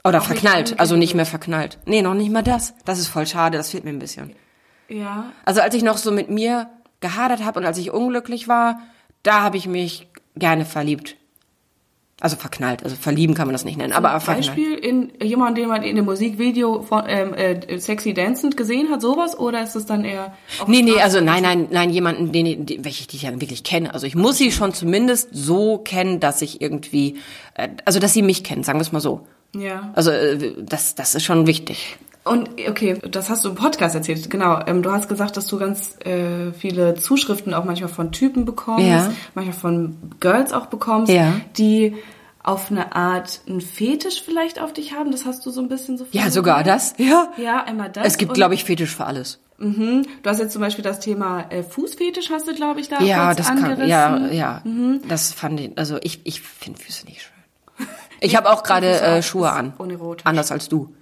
Oder Auch verknallt, also nicht mehr verknallt. Nee, noch nicht mal das. Das ist voll schade, das fehlt mir ein bisschen. Ja. Also als ich noch so mit mir gehadert habe und als ich unglücklich war, da habe ich mich gerne verliebt. Also verknallt, also verlieben kann man das nicht nennen, aber verknallt. Beispiel in jemanden, den man in dem Musikvideo von ähm, äh, Sexy Dancing gesehen hat, sowas? Oder ist es dann eher Nee, nee, also nein, nein, nein, jemanden, den, den welche ich die ja wirklich kenne. Also ich muss sie schon zumindest so kennen, dass ich irgendwie, äh, also dass sie mich kennen, sagen wir es mal so. Ja. Also äh, das, das ist schon wichtig. Und okay, das hast du im Podcast erzählt, genau. Ähm, du hast gesagt, dass du ganz äh, viele Zuschriften auch manchmal von Typen bekommst, Ja. manchmal von Girls auch bekommst, Ja. die auf eine Art einen Fetisch vielleicht auf dich haben. Das hast du so ein bisschen so. Ja, sogar das. Ja. Ja, einmal das. Es gibt, glaube ich, Fetisch für alles. Mhm. Du hast jetzt zum Beispiel das Thema äh, Fußfetisch, hast du, glaube ich, da Ja, das angerissen. kann, ja, ja. Das fand ich, also ich, ich finde Füße nicht schön. Ich habe auch gerade äh, Schuhe an. unerotisch. Anders als du.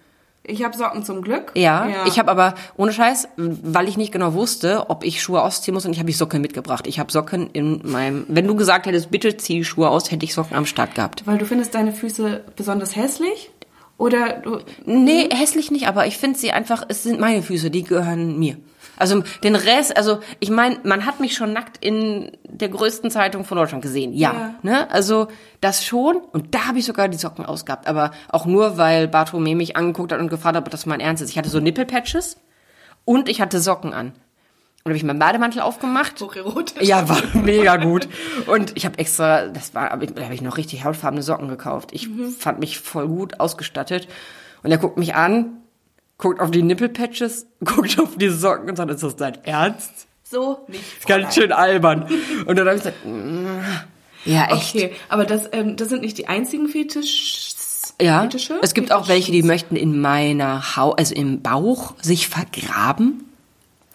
Ich habe Socken zum Glück. Ja, ich habe aber ohne Scheiß, weil ich nicht genau wusste, ob ich Schuhe ausziehen muss und ich habe ich Socken mitgebracht. Ich habe Socken in meinem. Wenn du gesagt hättest, bitte zieh Schuhe aus, hätte ich Socken am Start gehabt. Weil du findest deine Füße besonders hässlich? Oder du, Nee, hässlich nicht, aber ich finde sie einfach, es sind meine Füße, die gehören mir. Also den Rest, also ich meine, man hat mich schon nackt in der größten Zeitung von Deutschland gesehen, ja. Ja. Ne? Also das schon und da habe ich sogar die Socken ausgehabt, aber auch nur, weil Bartolomé mich angeguckt hat und gefragt hat, ob das mein Ernst ist. Ich hatte so Nippelpatches und ich hatte Socken an. Und habe ich meinen Bademantel aufgemacht. hocherotisch. Ja, war mega gut. Und ich habe extra, das war, da habe ich noch richtig hautfarbene Socken gekauft. Ich fand mich voll gut ausgestattet. Und er guckt mich an, guckt auf die Nippelpatches, guckt auf die Socken und sagt, ist das dein Ernst? So nicht. Ist ganz schön albern. Und dann habe ich gesagt, mm, ja, echt. Okay, aber das, ähm, das sind nicht die einzigen Fetisch. Ja, Fetische? es gibt auch welche, die möchten in meiner Haut, also im Bauch, sich vergraben.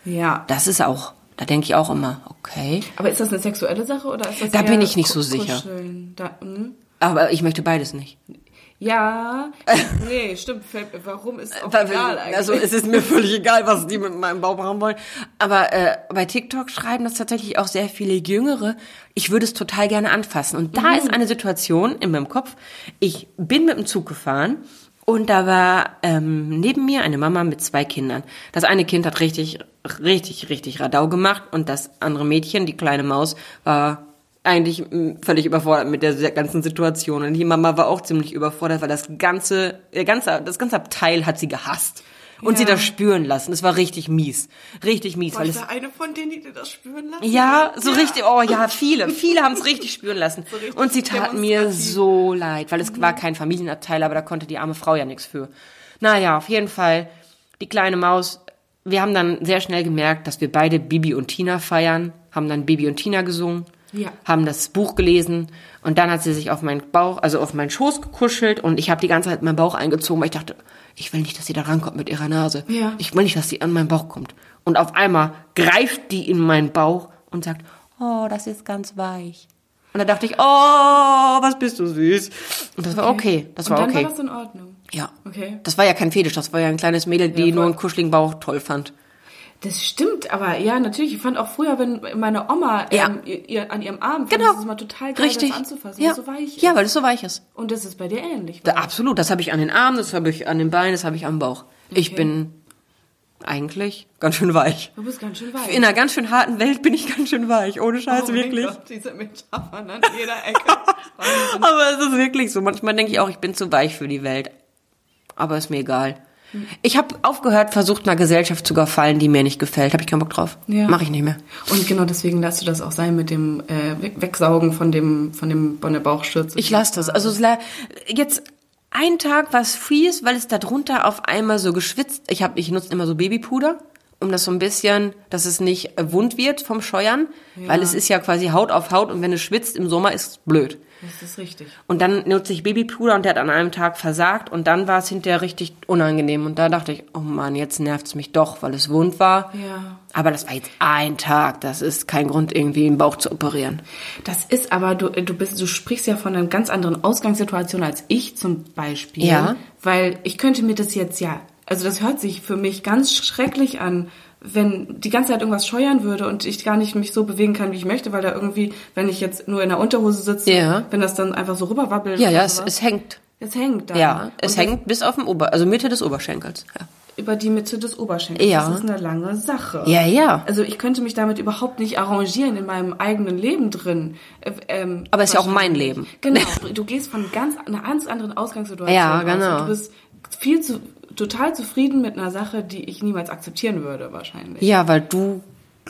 Ja. Das ist auch Da denke ich auch immer, okay. Aber ist das eine sexuelle Sache oder ist das Da eher bin ich nicht so sicher. Da, hm? Aber ich möchte beides nicht. Ja, nee, stimmt. Warum ist auch egal eigentlich. Also es ist mir völlig egal, was die mit meinem Bauch machen wollen. Aber äh, bei TikTok schreiben das tatsächlich auch sehr viele Jüngere. Ich würde es total gerne anfassen. Und da ist eine Situation in meinem Kopf. Ich bin mit dem Zug gefahren und da war ähm, neben mir eine Mama mit zwei Kindern. Das eine Kind hat richtig, richtig, richtig Radau gemacht und das andere Mädchen, die kleine Maus, war eigentlich mh, völlig überfordert mit der ganzen Situation. Und die Mama war auch ziemlich überfordert, weil das ganze, der ganze, das ganze Abteil hat sie gehasst. Und Ja. sie das spüren lassen. Es war richtig mies. Richtig mies, Boah, weil ist es, eine von denen, die dir das spüren lassen? ja, so richtig, oh ja, viele, viele haben es richtig spüren lassen. richtig Und sie taten mir so leid, weil es war kein Familienabteil, aber da konnte die arme Frau ja nichts für. Naja, auf jeden Fall, die kleine Maus, wir haben dann sehr schnell gemerkt, dass wir beide Bibi und Tina feiern, haben dann Bibi und Tina gesungen, Ja. haben das Buch gelesen und dann hat sie sich auf meinen Bauch, also auf meinen Schoß gekuschelt und ich habe die ganze Zeit meinen Bauch eingezogen, weil ich dachte, ich will nicht, dass sie da rankommt mit ihrer Nase. Ja. Ich will nicht, dass sie an meinen Bauch kommt. Und auf einmal greift die in meinen Bauch und sagt, oh, das ist ganz weich. Und da dachte ich, oh, was bist du süß. Und das war okay. Das Und war dann okay. war das in Ordnung. ja. Okay. Das war ja kein Fetisch, das war ja ein kleines Mädel, die Ja, nur einen kuscheligen Bauch toll fand. Das stimmt, aber ja, natürlich. Ich fand auch früher, wenn meine Oma Ja. ähm, ihr, ihr, an ihrem Arm, Genau. ich das immer total geil, Richtig. das anzufassen, ja. weil es so weich ist. ja, weil es so weich ist. Und das ist bei dir ähnlich. Da, absolut, das habe ich an den Armen, das habe ich an den Beinen, das habe ich am Bauch. Ich Okay. bin eigentlich ganz schön weich. Du bist ganz schön weich. In einer ganz schön harten Welt bin ich ganz schön weich, ohne Scheiß, Oh wirklich. Gott, diese Metaphern an jeder Ecke. Aber es ist wirklich so. Manchmal denke ich auch, ich bin zu weich für die Welt. Aber ist mir egal. Ich habe aufgehört, versucht einer Gesellschaft zu gefallen, die mir nicht gefällt. Habe ich keinen Bock drauf. Ja. Mache ich nicht mehr. Und genau deswegen lässt du das auch sein mit dem äh, Weg- Wegsaugen von dem von dem von der Bauchschürze. Ich lasse das. Also jetzt ein Tag war es fies, weil es darunter auf einmal so geschwitzt. Ich habe, ich nutze immer so Babypuder, um das so ein bisschen, dass es nicht äh, wund wird vom Scheuern, weil es ist ja quasi Haut auf Haut und wenn es schwitzt im Sommer ist es blöd. Das ist richtig. Und dann nutze ich Babypuder und der hat an einem Tag versagt und dann war es hinterher richtig unangenehm. Und da dachte ich, oh Mann, jetzt nervt's mich doch, weil es wund war. Ja. Aber das war jetzt ein Tag, das ist kein Grund, irgendwie den Bauch zu operieren. Das ist aber, du, du bist, du sprichst ja von einer ganz anderen Ausgangssituation als ich zum Beispiel. Ja. Weil ich könnte mir das jetzt ja, also das hört sich für mich ganz schrecklich an, wenn die ganze Zeit irgendwas scheuern würde und ich gar nicht mich so bewegen kann, wie ich möchte, weil da irgendwie, wenn ich jetzt nur in der Unterhose sitze, Ja. wenn das dann einfach so rüberwabbelt. Ja, ja, es, es hängt. es hängt da. Ja, es Und hängt bis auf den Ober, also Mitte des Oberschenkels. Ja. über die Mitte des Oberschenkels. Ja. Das ist eine lange Sache. Ja, ja. Also ich könnte mich damit überhaupt nicht arrangieren in meinem eigenen Leben drin. Äh, Ähm, Aber ist ja auch mein. Leben. Genau. Du gehst von ganz einer ganz anderen Ausgangssituation Ja, aus. genau. Und du bist viel zu total zufrieden mit einer Sache, die ich niemals akzeptieren würde wahrscheinlich. Ja, weil du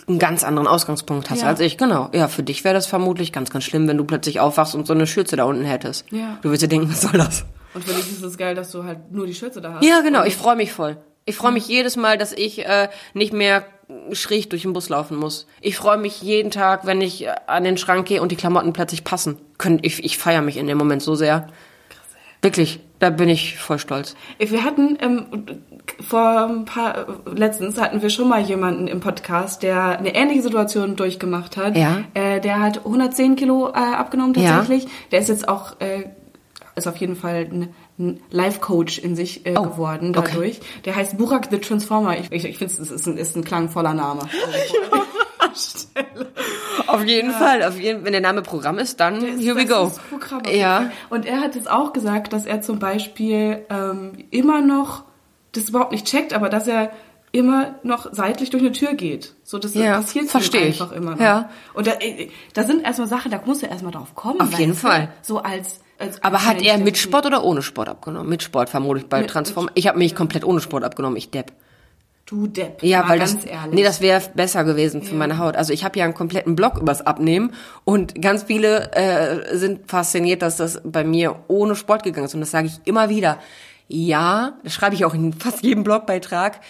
einen ganz anderen Ausgangspunkt hast Ja. als ich, genau. Ja, für dich wäre das vermutlich ganz, ganz schlimm, wenn du plötzlich aufwachst und so eine Schürze da unten hättest. Ja. Du würdest dir denken, was soll das? Und für dich ist es geil, dass du halt nur die Schürze da hast. Ja, genau. Ich freue mich voll. Ich freue mich jedes Mal, dass ich äh, nicht mehr schräg durch den Bus laufen muss. Ich freue mich jeden Tag, wenn ich äh, an den Schrank gehe und die Klamotten plötzlich passen. Ich ich feiere mich in dem Moment so sehr. Wirklich, da bin ich voll stolz. Wir hatten ähm, vor ein paar letztens hatten wir schon mal jemanden im Podcast, der eine ähnliche Situation durchgemacht hat. Ja. Äh, der hat 110 Kilo äh, abgenommen Ja. tatsächlich. Der ist jetzt auch äh, ist auf jeden Fall ein, ein Life-Coach in sich äh, Oh, geworden okay. dadurch. Der heißt Burak the Transformer. Ich, ich, ich finde, es ist ein, ist ein klangvoller Name. Auf jeden Fall. Auf jeden, wenn der Name Programm ist, dann here we Das go. Programm Ja. Und er hat es auch gesagt, dass er zum Beispiel ähm, immer noch das überhaupt nicht checkt, aber dass er immer noch seitlich durch eine Tür geht. So, das Ja, passiert versteh ihm ich. einfach immer noch. Ja. Und da, äh, da sind erstmal Sachen, da musst du erstmal drauf kommen. Auf jeden? Fall. So als, als Aber hat er mit Sport oder ohne Sport abgenommen? Mit Sport vermutlich bei Mit- Transform. Ich habe mich komplett ohne Sport abgenommen, ich Depp. Du Depp. Ja, weil ganz das, ehrlich. nee, das wäre besser gewesen für Ja. meine Haut. Also ich habe ja einen kompletten Blog übers Abnehmen und ganz viele äh, sind fasziniert, dass das bei mir ohne Sport gegangen ist. Und das sage ich immer wieder. Ja, das schreibe ich auch in fast jedem Blogbeitrag.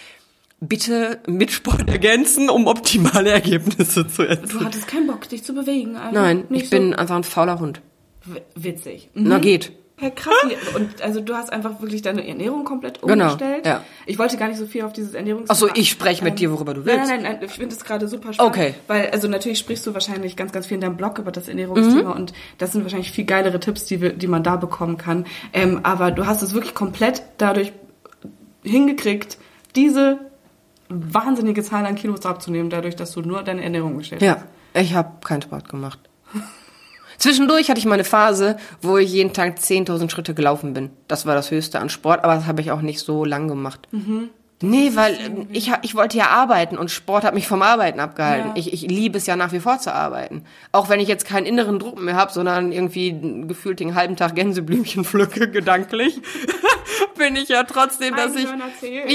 Bitte mit Sport ergänzen, um optimale Ergebnisse zu Du erzielen. hattest keinen Bock, dich zu bewegen. Einfach Nein, ich bin So einfach ein fauler Hund. w- witzig. Mhm. Na geht. Ja, krass. Und also du hast einfach wirklich deine Ernährung komplett Genau, umgestellt. ja. Ich wollte gar nicht so viel auf dieses Ernährungsthema. Ach so, ich spreche mit dir, worüber du willst. Nein, nein, nein, ich finde es gerade super spannend. Okay. Weil, also natürlich sprichst du wahrscheinlich ganz, ganz viel in deinem Blog über das Ernährungsthema Mhm. und das sind wahrscheinlich viel geilere Tipps, die, wir, die man da bekommen kann. Ähm, aber du hast es wirklich komplett dadurch hingekriegt, diese wahnsinnige Zahl an Kilos abzunehmen, dadurch, dass du nur deine Ernährung umgestellt hast. Ja, ich habe keinen Sport gemacht. Zwischendurch hatte ich mal eine Phase, wo ich jeden Tag 10.000 Schritte gelaufen bin. Das war das Höchste an Sport, aber das habe ich auch nicht so lang gemacht. Nee, weil ich, ich wollte ja arbeiten und Sport hat mich vom Arbeiten abgehalten. Ja. Ich, ich liebe es ja nach wie vor zu arbeiten. Auch wenn ich jetzt keinen inneren Druck mehr habe, sondern irgendwie gefühlt den halben Tag Gänseblümchen pflücke, gedanklich, bin ich ja trotzdem, dass ich...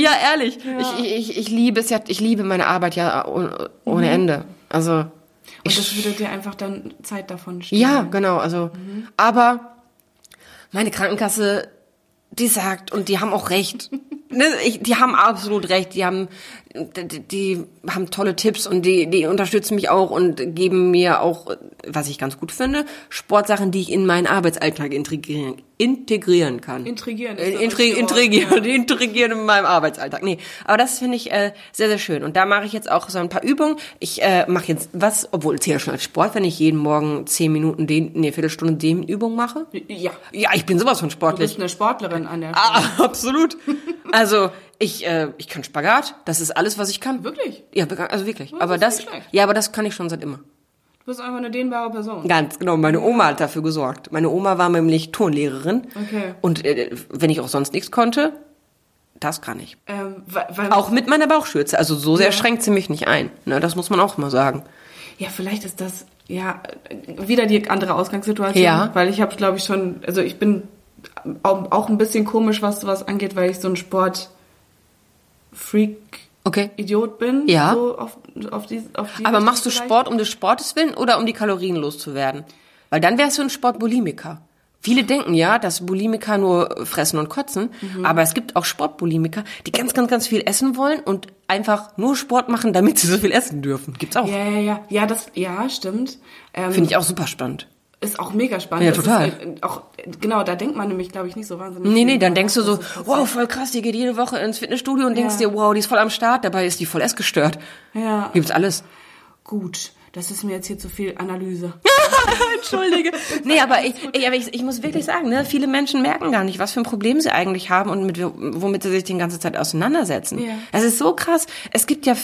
Ja, ehrlich. Ich, ich, ich liebe es ja, ich liebe meine Arbeit ja ohne, ohne Ende. Also... Und Ich das würde dir einfach dann Zeit davon stehen. ja, genau. Also, aber meine Krankenkasse, die sagt und die haben auch recht. ne, ich, die haben absolut recht. Die haben, die, die haben tolle Tipps und die, die unterstützen mich auch und geben mir auch, was ich ganz gut finde, Sportsachen, die ich in meinen Arbeitsalltag integrieren, integrieren kann. Intrigieren ist Äh, das Intri richtige Wort, intrigieren, intrigieren in meinem Arbeitsalltag. Nee, aber das finde ich äh, sehr, sehr schön. Und da mache ich jetzt auch so ein paar Übungen. Ich äh, mache jetzt was, obwohl es ja schon als Sport, wenn ich jeden Morgen zehn Minuten, den, nee, Viertelstunde Dehnübung mache. Ja. Ja, ich bin sowas von Du sportlich. bist eine Sportlerin an der Stelle. Ah, absolut. Also ich, äh, ich kann Spagat. Das ist alles, was ich kann. Wirklich? Ja, also wirklich. Das aber das, ja, aber das kann ich schon seit immer. Du bist einfach eine dehnbare Person. Ganz genau. Meine Oma hat dafür gesorgt. Meine Oma war nämlich Turnlehrerin. Okay. Und äh, wenn ich auch sonst nichts konnte, das kann ich. Ähm, Auch mit meiner Bauchschürze. Also so sehr Ja. schränkt sie mich nicht ein. Ne, das muss man auch mal sagen. Ja, vielleicht ist das ja wieder die andere Ausgangssituation. Ja. Weil ich habe, glaube ich, schon, also ich bin auch, ein bisschen komisch, was was angeht, weil ich so ein Sport-Freak-Idiot Okay. bin. Ja. So auf, auf die, auf die Aber machst du vielleicht. Sport um des Sportes willen oder um die Kalorien loszuwerden? Weil dann wärst du ein Sportbulimiker. Viele denken ja, dass Bulimiker nur fressen und kotzen, Mhm. aber es gibt auch Sportbulimiker, die ganz, ganz, ganz viel essen wollen und einfach nur Sport machen, damit sie so viel essen dürfen. Gibt's auch. Ja, ja, ja. Ja, das, ja, stimmt. Ähm, Finde ich auch super spannend. Ist auch mega spannend. Ja, total. Ist, äh, auch, genau, da denkt man nämlich, glaube ich, nicht so wahnsinnig. Nee, nee, dann denkst du so, wow, voll krass, die geht jede Woche ins Fitnessstudio und denkst Ja. dir, wow, die ist voll am Start, dabei ist die voll essgestört. Ja. Gibt's alles. Gut, das ist mir jetzt hier zu viel Analyse. Entschuldige. Nee, aber ich, ich, aber ich, ich muss wirklich sagen, ne, viele Menschen merken gar nicht, was für ein Problem sie eigentlich haben und mit, womit sie sich die ganze Zeit auseinandersetzen. Ja. Es ist so krass. Es gibt ja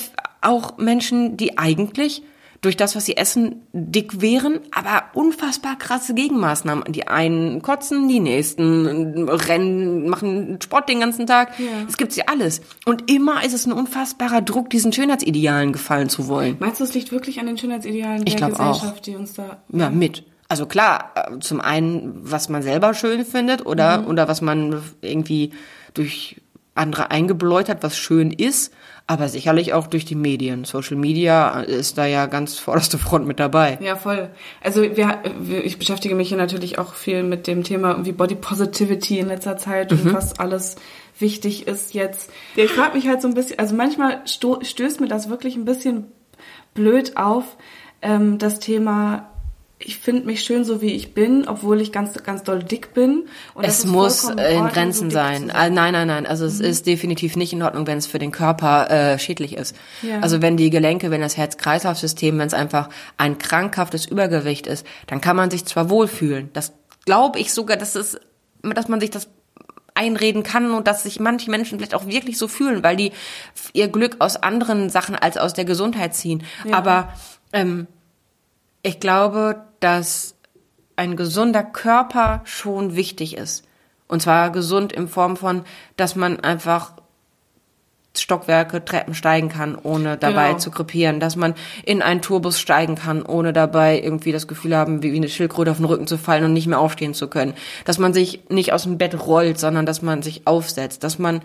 auch Menschen, die eigentlich durch das, was sie essen, dick wären, aber unfassbar krasse Gegenmaßnahmen. Die einen kotzen, die nächsten rennen, machen Sport den ganzen Tag. Ja. Es gibt sie alles. Und immer ist es ein unfassbarer Druck, diesen Schönheitsidealen gefallen zu wollen. Meinst du, es liegt wirklich an den Schönheitsidealen Ich der glaub auch. Gesellschaft, die uns da... Ja, mit. Also klar, äh, zum einen, was man selber schön findet oder, oder was man irgendwie durch andere eingebläut hat, was schön ist, aber sicherlich auch durch die Medien. Social Media ist da ja ganz vorderste Front mit dabei. Ja, voll. Also wir, ich beschäftige mich hier natürlich auch viel mit dem Thema irgendwie Body Positivity in letzter Zeit Mhm. und was alles wichtig ist jetzt. Ich frage mich halt so ein bisschen, also manchmal stößt mir das wirklich ein bisschen blöd auf, ähm, das Thema ich finde mich schön so wie ich bin, obwohl ich ganz ganz doll dick bin. Und Es muss in Ordnung, Grenzen so sein. Ah, Nein, nein, nein. Also es ist definitiv nicht in Ordnung, wenn es für den Körper äh, schädlich ist. Ja. Also wenn die Gelenke, wenn das Herz-Kreislauf-System, wenn es einfach ein krankhaftes Übergewicht ist, dann kann man sich zwar wohlfühlen. Das glaube ich sogar, dass es, dass man sich das einreden kann und dass sich manche Menschen vielleicht auch wirklich so fühlen, weil die ihr Glück aus anderen Sachen als aus der Gesundheit ziehen. Aber ähm, ich glaube, dass ein gesunder Körper schon wichtig ist. Und zwar gesund in Form von, dass man einfach Stockwerke, Treppen steigen kann, ohne dabei Genau. zu krepieren, dass man in einen Tourbus steigen kann, ohne dabei irgendwie das Gefühl haben, wie wie eine Schildkröte auf den Rücken zu fallen und nicht mehr aufstehen zu können, dass man sich nicht aus dem Bett rollt, sondern dass man sich aufsetzt, dass man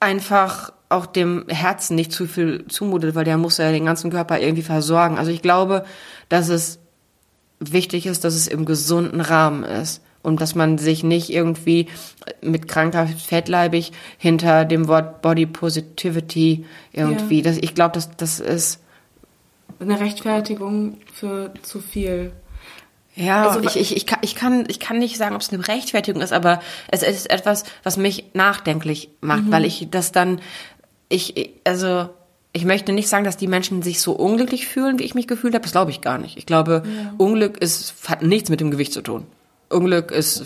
einfach auch dem Herzen nicht zu viel zumutet, weil der muss ja den ganzen Körper irgendwie versorgen. Also ich glaube, dass es wichtig ist, dass es im gesunden Rahmen ist und dass man sich nicht irgendwie mit krankhaft fettleibig hinter dem Wort Body Positivity irgendwie, das, ich glaube, dass das ist eine Rechtfertigung für zu viel. Ja, Also, ich, ich, ich, kann, ich, kann, ich kann nicht sagen, ob es eine Rechtfertigung ist, aber es ist etwas, was mich nachdenklich macht, weil ich das dann, ich, also ich möchte nicht sagen, dass die Menschen sich so unglücklich fühlen, wie ich mich gefühlt habe. Das glaube ich gar nicht. Ich glaube, Unglück ist, hat nichts mit dem Gewicht zu tun. Unglück ist,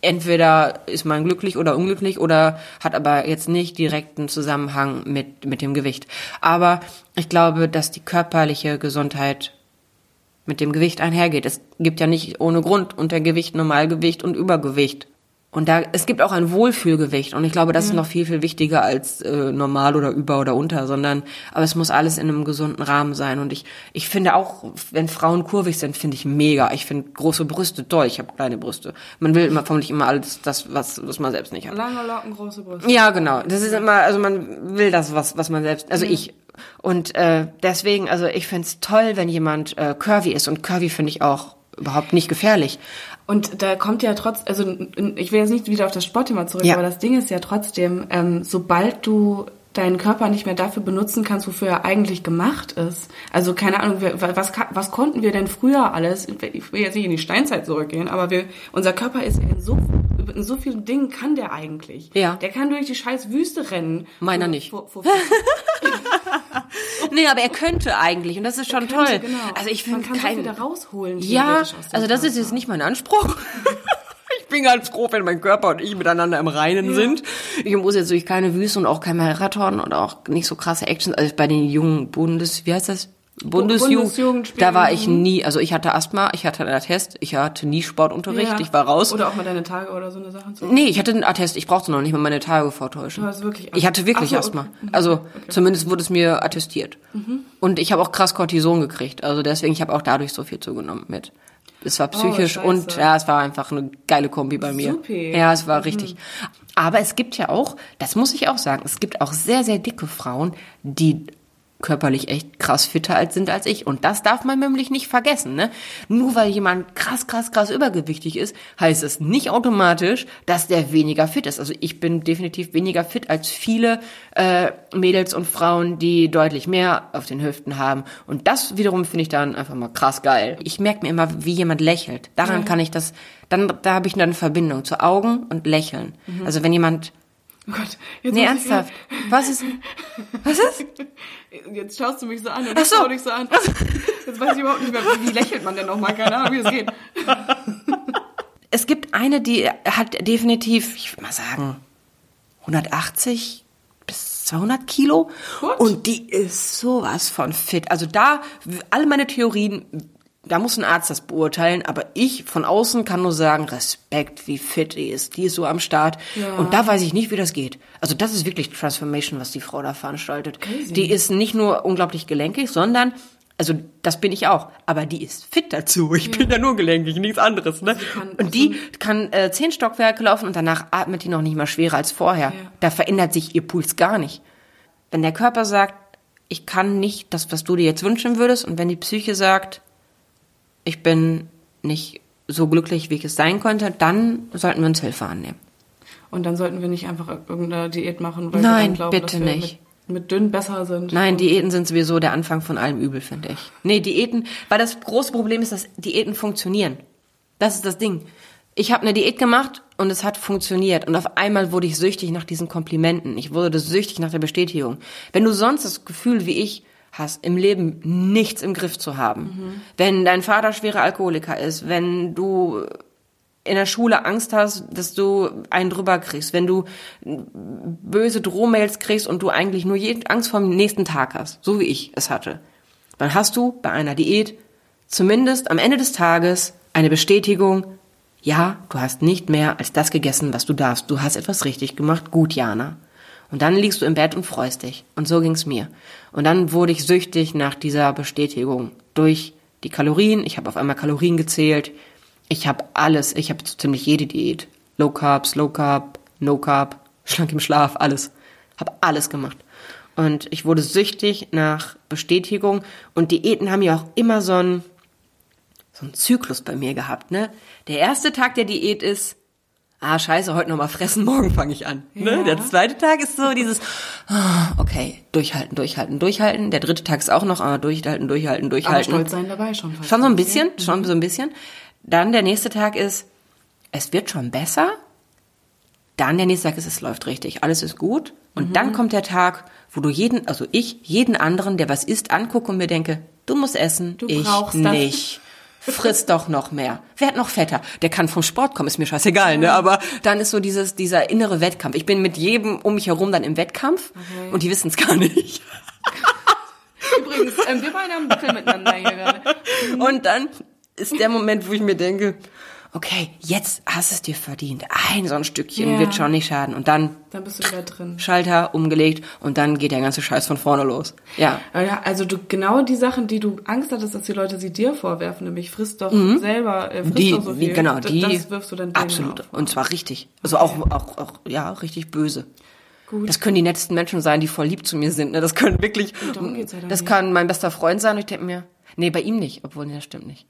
entweder ist man glücklich oder unglücklich oder hat aber jetzt nicht direkten Zusammenhang mit, mit dem Gewicht. Aber ich glaube, dass die körperliche Gesundheit mit dem Gewicht einhergeht. Es gibt ja nicht ohne Grund Untergewicht, Normalgewicht und Übergewicht. Und da, es gibt auch ein Wohlfühlgewicht. Und ich glaube, das ist noch viel, viel wichtiger als äh, normal oder über oder unter, sondern, aber es muss alles in einem gesunden Rahmen sein. Und ich, ich finde auch, wenn Frauen kurvig sind, finde ich mega. Ich finde große Brüste toll. Ich habe kleine Brüste. Man will immer, vermutlich immer alles, das, was, was man selbst nicht hat. Lange Locken, große Brüste. Ja, genau. Das ist immer, also man will das, was, was man selbst, also ich. Und äh, deswegen, also ich find's toll, wenn jemand äh, curvy ist. Und curvy finde ich auch überhaupt nicht gefährlich. Und da kommt ja trotz, also ich will jetzt nicht wieder auf das Sportthema zurück, Ja. aber das Ding ist ja trotzdem, ähm, sobald du deinen Körper nicht mehr dafür benutzen kannst, wofür er eigentlich gemacht ist. Also keine Ahnung, was, was konnten wir denn früher alles? Ich will jetzt nicht in die Steinzeit zurückgehen, aber wir, unser Körper ist in so, in so vielen Dingen kann der eigentlich. Ja. Der kann durch die scheiß Wüste rennen. Meiner Wo- nicht. wo- wo- Nee, aber er könnte eigentlich und das ist schon toll. könnte, genau. Also ich Man finde kann so kein da rausholen. Ja, also das ist jetzt nicht mein Anspruch. Ich bin ganz froh, wenn mein Körper und ich miteinander im Reinen sind. Ich muss jetzt durch keine Wüste und auch kein Marathon und auch nicht so krasse Actions. Also bei den jungen Bundes, wie heißt das? Bundesjugend. Bundesjugendspielen. Da war ich nie, also ich hatte Asthma, ich hatte einen Attest, ich hatte nie Sportunterricht, Ja. ich war raus. Oder auch mal deine Tage oder so eine Sache zu. Nee, ich hatte einen Attest, ich brauchte noch nicht mal meine Tage vortäuschen. Du hast wirklich Ich hatte wirklich so, Asthma. okay. Mhm. Also zumindest wurde es mir attestiert. Und ich habe auch krass Cortison gekriegt. Also deswegen, ich habe auch dadurch so viel zugenommen mit. Es war psychisch Oh, und ja, es war einfach eine geile Kombi bei mir. Supi. Ja, es war Mhm. richtig. Aber es gibt ja auch, das muss ich auch sagen, es gibt auch sehr, sehr dicke Frauen, die körperlich echt krass fitter als sind als ich. Und das darf man nämlich nicht vergessen. Ne? Nur weil jemand krass, krass, krass übergewichtig ist, heißt es nicht automatisch, dass der weniger fit ist. Also ich bin definitiv weniger fit als viele äh, Mädels und Frauen, die deutlich mehr auf den Hüften haben. Und das wiederum finde ich dann einfach mal krass geil. Ich merke mir immer, wie jemand lächelt. Daran kann ich das, dann da habe ich dann eine Verbindung zu Augen und Lächeln. Also wenn jemand Oh Gott. Jetzt Nee, ernsthaft. Was ist? Was ist? Jetzt schaust du mich so an und ich so. schau dich so an. Jetzt weiß ich überhaupt nicht mehr, wie lächelt man denn nochmal? Keine Ahnung, wie es geht. Es gibt eine, die hat definitiv, ich würde mal sagen, 180 bis 200 Kilo. What? Und die ist sowas von fit. Also da, alle meine Theorien, da muss ein Arzt das beurteilen, aber ich von außen kann nur sagen, Respekt, wie fit die ist. Die ist so am Start. Ja. Und da weiß ich nicht, wie das geht. Also das ist wirklich Transformation, was die Frau da veranstaltet. Crazy. Die ist nicht nur unglaublich gelenkig, sondern also das bin ich auch, aber die ist fit dazu. Ich bin ja nur gelenkig, nichts anderes. Ne? kann und die kann äh, zehn Stockwerke laufen und danach atmet die noch nicht mal schwerer als vorher. Ja. Da verändert sich ihr Puls gar nicht. Wenn der Körper sagt, ich kann nicht das, was du dir jetzt wünschen würdest, und wenn die Psyche sagt, ich bin nicht so glücklich, wie ich es sein könnte, dann sollten wir uns Hilfe annehmen. Und dann sollten wir nicht einfach irgendeine Diät machen, weil wir Nein, dann glauben, bitte dass wir nicht. Mit, mit dünn besser sind. Nein, Diäten sind sowieso der Anfang von allem Übel, finde ich. Nee, Diäten, weil das große Problem ist, dass Diäten funktionieren. Das ist das Ding. Ich habe eine Diät gemacht und es hat funktioniert. Und auf einmal wurde ich süchtig nach diesen Komplimenten. Ich wurde süchtig nach der Bestätigung. Wenn du sonst das Gefühl wie ich hast, im Leben nichts im Griff zu haben, wenn dein Vater schwerer Alkoholiker ist, wenn du in der Schule Angst hast, dass du einen drüber kriegst, wenn du böse Drohmails kriegst und du eigentlich nur Angst vor dem nächsten Tag hast, so wie ich es hatte, dann hast du bei einer Diät zumindest am Ende des Tages eine Bestätigung, ja, du hast nicht mehr als das gegessen, was du darfst. Du hast etwas richtig gemacht. Gut, Jana. Und dann liegst du im Bett und freust dich. Und so ging's mir. Und dann wurde ich süchtig nach dieser Bestätigung durch die Kalorien. Ich habe auf einmal Kalorien gezählt. Ich habe alles. Ich habe ziemlich jede Diät. Low Carb, Slow Carb, No Carb, schlank im Schlaf, alles. Habe alles gemacht. Und ich wurde süchtig nach Bestätigung. Und Diäten haben ja auch immer so einen, so einen Zyklus bei mir gehabt, ne? Der erste Tag der Diät ist, ah, scheiße, heute nochmal fressen, morgen fange ich an. Ne? Ja. Der zweite Tag ist so dieses, ah, okay, durchhalten, durchhalten, durchhalten. Der dritte Tag ist auch noch, ah, durchhalten, durchhalten, Aber durchhalten. stolz sein dabei schon. fast. Schon so ein bisschen, schon so ein bisschen. Dann der nächste Tag ist, es wird schon besser. Dann der nächste Tag ist, es läuft richtig, alles ist gut. Und dann kommt der Tag, wo du jeden, also ich, jeden anderen, der was isst, angucke und mir denke, du musst essen, Du ich brauchst das. Nicht. Friss doch noch mehr. Wer hat noch fetter? Der kann vom Sport kommen, ist mir scheißegal, ne? Aber dann ist so dieses, dieser innere Wettkampf. Ich bin mit jedem um mich herum dann im Wettkampf Okay. und die wissen es gar nicht. Übrigens, ähm, wir beide haben Film miteinander hier gerade. Und dann ist der Moment, wo ich mir denke, okay, jetzt hast es dir verdient. Ein so ein Stückchen Ja. wird schon nicht schaden. Und dann Dann bist du wieder drin. Schalter umgelegt und dann geht der ganze Scheiß von vorne los. Ja. Also du genau die Sachen, die du Angst hattest, dass die Leute sie dir vorwerfen, nämlich frisst doch selber, äh, frisst Mhm. Die, doch so viel. wie, genau, die. Das wirfst du dann Absolut. Und zwar richtig. Also auch, auch, auch, ja, richtig böse. Gut. Das können die nettesten Menschen sein, die voll lieb zu mir sind. Ne? Das können wirklich, darum geht's dann das kann mein bester Freund sein und ich denke mir, nee, bei ihm nicht, obwohl, nee, das stimmt nicht.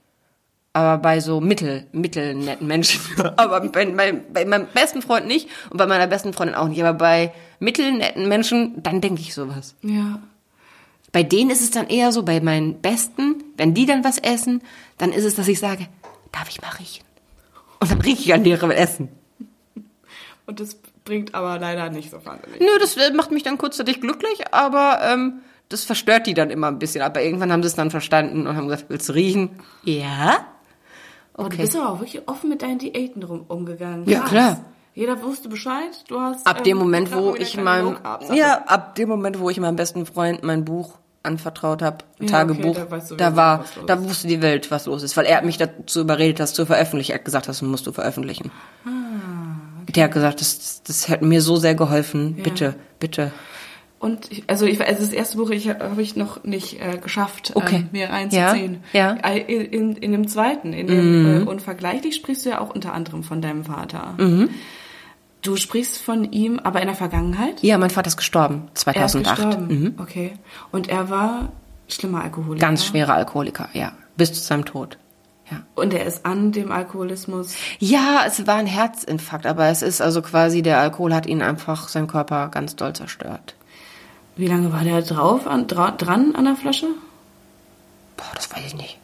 Aber bei so mittel, mittelnetten Menschen. aber bei, bei, bei meinem besten Freund nicht und bei meiner besten Freundin auch nicht. Aber bei mittelnetten Menschen, dann denke ich sowas. Ja. Bei denen ist es dann eher so, bei meinen Besten, wenn die dann was essen, dann ist es, dass ich sage, darf ich mal riechen? Und dann rieche ich an deren Essen. Und das bringt aber leider nicht so wahnsinnig. Nö, das äh, macht mich dann kurzzeitig glücklich, aber ähm, das verstört die dann immer ein bisschen. Aber irgendwann haben sie es dann verstanden und haben gesagt, willst du riechen? Ja. Aber du Okay. bist aber auch wirklich offen mit deinen Diäten rum, umgegangen. Ja, Krass. klar. Jeder wusste Bescheid. Du hast Ab dem ähm, Moment, gerade wo ich meinem ja, ab dem Moment, wo ich meinem besten Freund mein Buch anvertraut habe, Ja, Tagebuch, okay, da du da war, da wusste die Welt, was los ist, weil er hat mich dazu überredet, das zu veröffentlichen. Er hat gesagt, das musst du veröffentlichen. Ah, Der hat gesagt, das, das hätte mir so sehr geholfen. Bitte, bitte. Und ich, also ich, also das erste Buch ich, habe ich noch nicht äh, geschafft, Okay. ähm, mir reinzuziehen. Ja, ja. Äh, In, in, in dem zweiten, in dem äh, Unvergleichlich sprichst du ja auch unter anderem von deinem Vater. Mhm. Du sprichst von ihm, aber in der Vergangenheit? Ja, mein Vater ist gestorben, Er ist 2008. gestorben. Mhm. Okay. Und er war schlimmer Alkoholiker. Ganz schwerer Alkoholiker, ja. Bis zu seinem Tod. Ja. Und er ist an dem Alkoholismus. Ja, es war ein Herzinfarkt, aber es ist also quasi, der Alkohol hat ihn einfach, seinen Körper ganz doll zerstört. Wie lange war der drauf, an, dra, dran an der Flasche? Boah, das weiß ich nicht.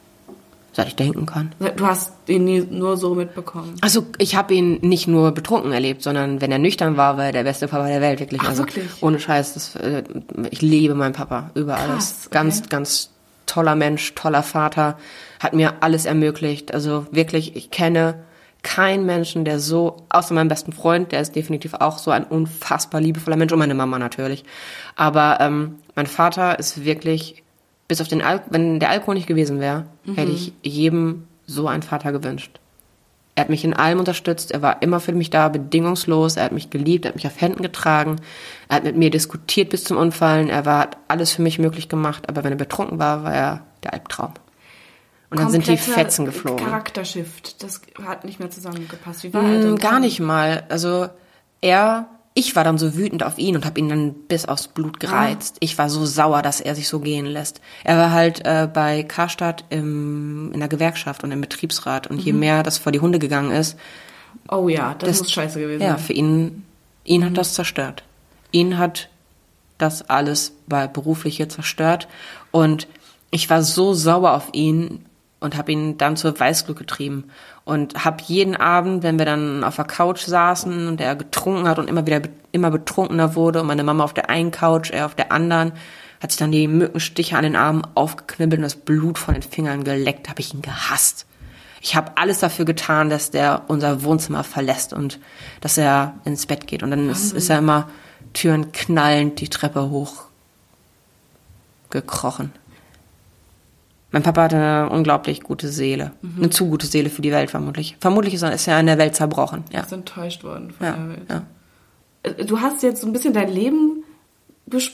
Seit ich denken kann. Du hast ihn nie, nur so mitbekommen. Also ich habe ihn nicht nur betrunken erlebt, sondern wenn er nüchtern war, war er der beste Papa der Welt, wirklich. Ach, also wirklich? ohne Scheiß, das, äh, ich liebe meinen Papa über Krass, alles. okay. Ganz, ganz toller Mensch, toller Vater, hat mir alles ermöglicht. Also wirklich, ich kenne keinen Menschen, der so, außer meinem besten Freund, der ist definitiv auch so ein unfassbar liebevoller Mensch und meine Mama natürlich. Aber ähm, mein Vater ist wirklich, bis auf den Al wenn der Alkohol nicht gewesen wäre, hätte ich jedem so einen Vater gewünscht. Er hat mich in allem unterstützt, er war immer für mich da, bedingungslos, er hat mich geliebt, er hat mich auf Händen getragen, er hat mit mir diskutiert bis zum Unfallen, er war, hat alles für mich möglich gemacht, aber wenn er betrunken war, war er der Albtraum. Und dann sind die Fetzen geflogen. Charaktershift. Das hat nicht mehr zusammengepasst. Wie war er denn? Mm, Gar nicht mal. Also er, ich war dann so wütend auf ihn und habe ihn dann bis aufs Blut gereizt. Ich war so sauer, dass er sich so gehen lässt. Er war halt äh, bei Karstadt im, in der Gewerkschaft und im Betriebsrat und je mehr das vor die Hunde gegangen ist, Oh ja, das, Das- muss scheiße gewesen ja, für ihn, ihn hat das zerstört. Ihn hat das alles bei berufliche zerstört und ich war so sauer auf ihn und habe ihn dann zur Weißglut getrieben und habe jeden Abend, wenn wir dann auf der Couch saßen und er getrunken hat und immer wieder immer betrunkener wurde und meine Mama auf der einen Couch, er auf der anderen, hat sich dann die Mückenstiche an den Armen aufgeknibbelt und das Blut von den Fingern geleckt, habe ich ihn gehasst. Ich habe alles dafür getan, dass der unser Wohnzimmer verlässt und dass er ins Bett geht. Und dann ist, ist er immer Türen knallend die Treppe hoch gekrochen. Mein Papa hatte eine unglaublich gute Seele. Eine zu gute Seele für die Welt vermutlich. Vermutlich ist er in der Welt zerbrochen. Ja. ist enttäuscht worden von Ja, der Welt. ja. Äh, Du hast jetzt so ein bisschen dein Leben bes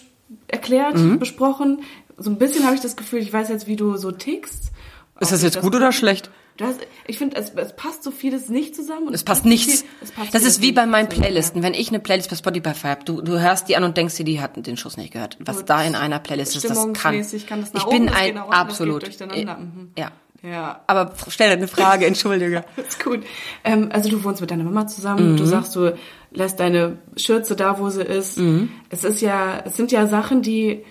erklärt, Mhm. besprochen. So ein bisschen habe ich das Gefühl, ich weiß jetzt, wie du so tickst. Ist das jetzt gut oder schlecht? Du hast, ich finde, es, es passt so vieles nicht zusammen. Und Es passt nichts. viel- es passt Das ist wie bei meinen Playlisten. Wenn ich eine Playlist bei Spotify habe, du, du hörst die an und denkst dir, die hat den Schuss nicht gehört. Was Gut. da in einer Playlist ist, das kann. Kann das nach ich oben, bin das ein unten, das absolut. Mhm. Ja, Ja. Aber stell deine Frage, entschuldige. ist gut. Ähm, also du wohnst mit deiner Mama zusammen. Mhm. Du sagst, du lässt deine Schürze da, wo sie ist. Mhm. Es ist ja, es sind ja Sachen, die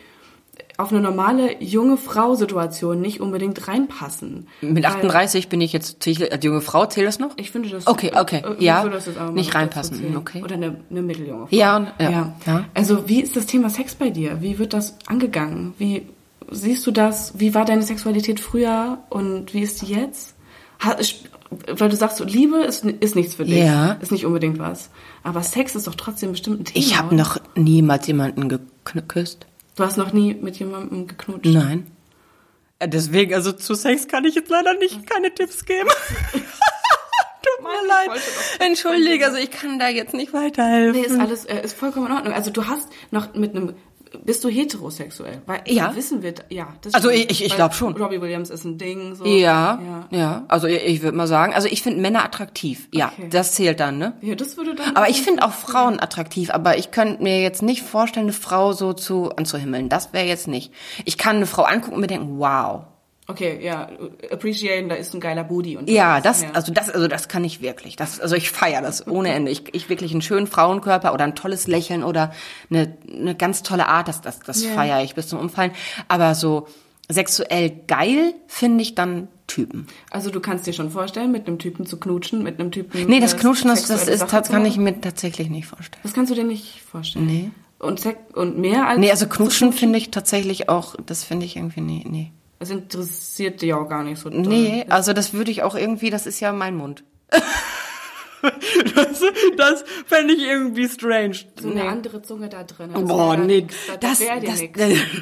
auf eine normale junge Frau-Situation nicht unbedingt reinpassen. Mit Weil- 38 bin ich jetzt, ich- als junge Frau, zählt das noch? Ich finde das. Okay, okay, äh, ja. mal Nicht reinpassen, okay. Oder eine, eine mitteljunge Frau. Ja, und- ja, ja. Also wie ist das Thema Sex bei dir? Wie wird das angegangen? Wie siehst du das? Wie war deine Sexualität früher und wie ist die jetzt? Weil du sagst, so, Liebe ist, ist nichts für dich. Ja. Ist nicht unbedingt was. Aber Sex ist doch trotzdem bestimmt ein Thema. Ich habe noch niemals jemanden geküsst. Du hast noch nie mit jemandem geknutscht. Nein. Äh, Deswegen, also zu Sex kann ich jetzt leider nicht keine Tipps geben. Tut mir leid. Entschuldige, also ich kann da jetzt nicht weiterhelfen. Nee, ist alles, äh, ist vollkommen in Ordnung. Also du hast noch mit einem, bist du heterosexuell? Weil Ja. wissen wir, ja. Das Also stimmt. ich- ich- ich Weil glaub schon. Robbie Williams ist ein Ding. So. Ja, ja. ja, Also ich, ich würde mal sagen, also ich finde Männer attraktiv. Ja, Okay. das zählt dann, ne? Ja, das würde dann. Aber ich finde auch Frauen attraktiv, aber ich könnte mir jetzt nicht vorstellen, eine Frau so zu anzuhimmeln. Das wäre jetzt nicht. Ich kann eine Frau angucken und mir denken, wow. Okay, ja, appreciaten, da ist ein geiler Booty und Ja, das, also das, also das kann ich wirklich. Das, also ich feiere das ohne Ende. Ich, ich wirklich einen schönen Frauenkörper oder ein tolles Lächeln oder eine, eine ganz tolle Art, das, das, das Ja. feiere ich bis zum Umfallen. Aber so sexuell geil finde ich dann Typen. Also du kannst dir schon vorstellen, mit einem Typen zu knutschen, mit einem Typen. Nee, das Knutschen, das, das ist, das kann ich mir tatsächlich nicht vorstellen. Das kannst du dir nicht vorstellen. Nee. Und und mehr als. Nee, also Knutschen finde ich tatsächlich auch, das finde ich irgendwie, nee, nee. Das interessiert dich auch gar nicht so. doll. Nee, also das würde ich auch irgendwie, das ist ja mein Mund. das das fände ich irgendwie strange. So eine andere Zunge da drin. das Boah, nee, da, das, das, nix.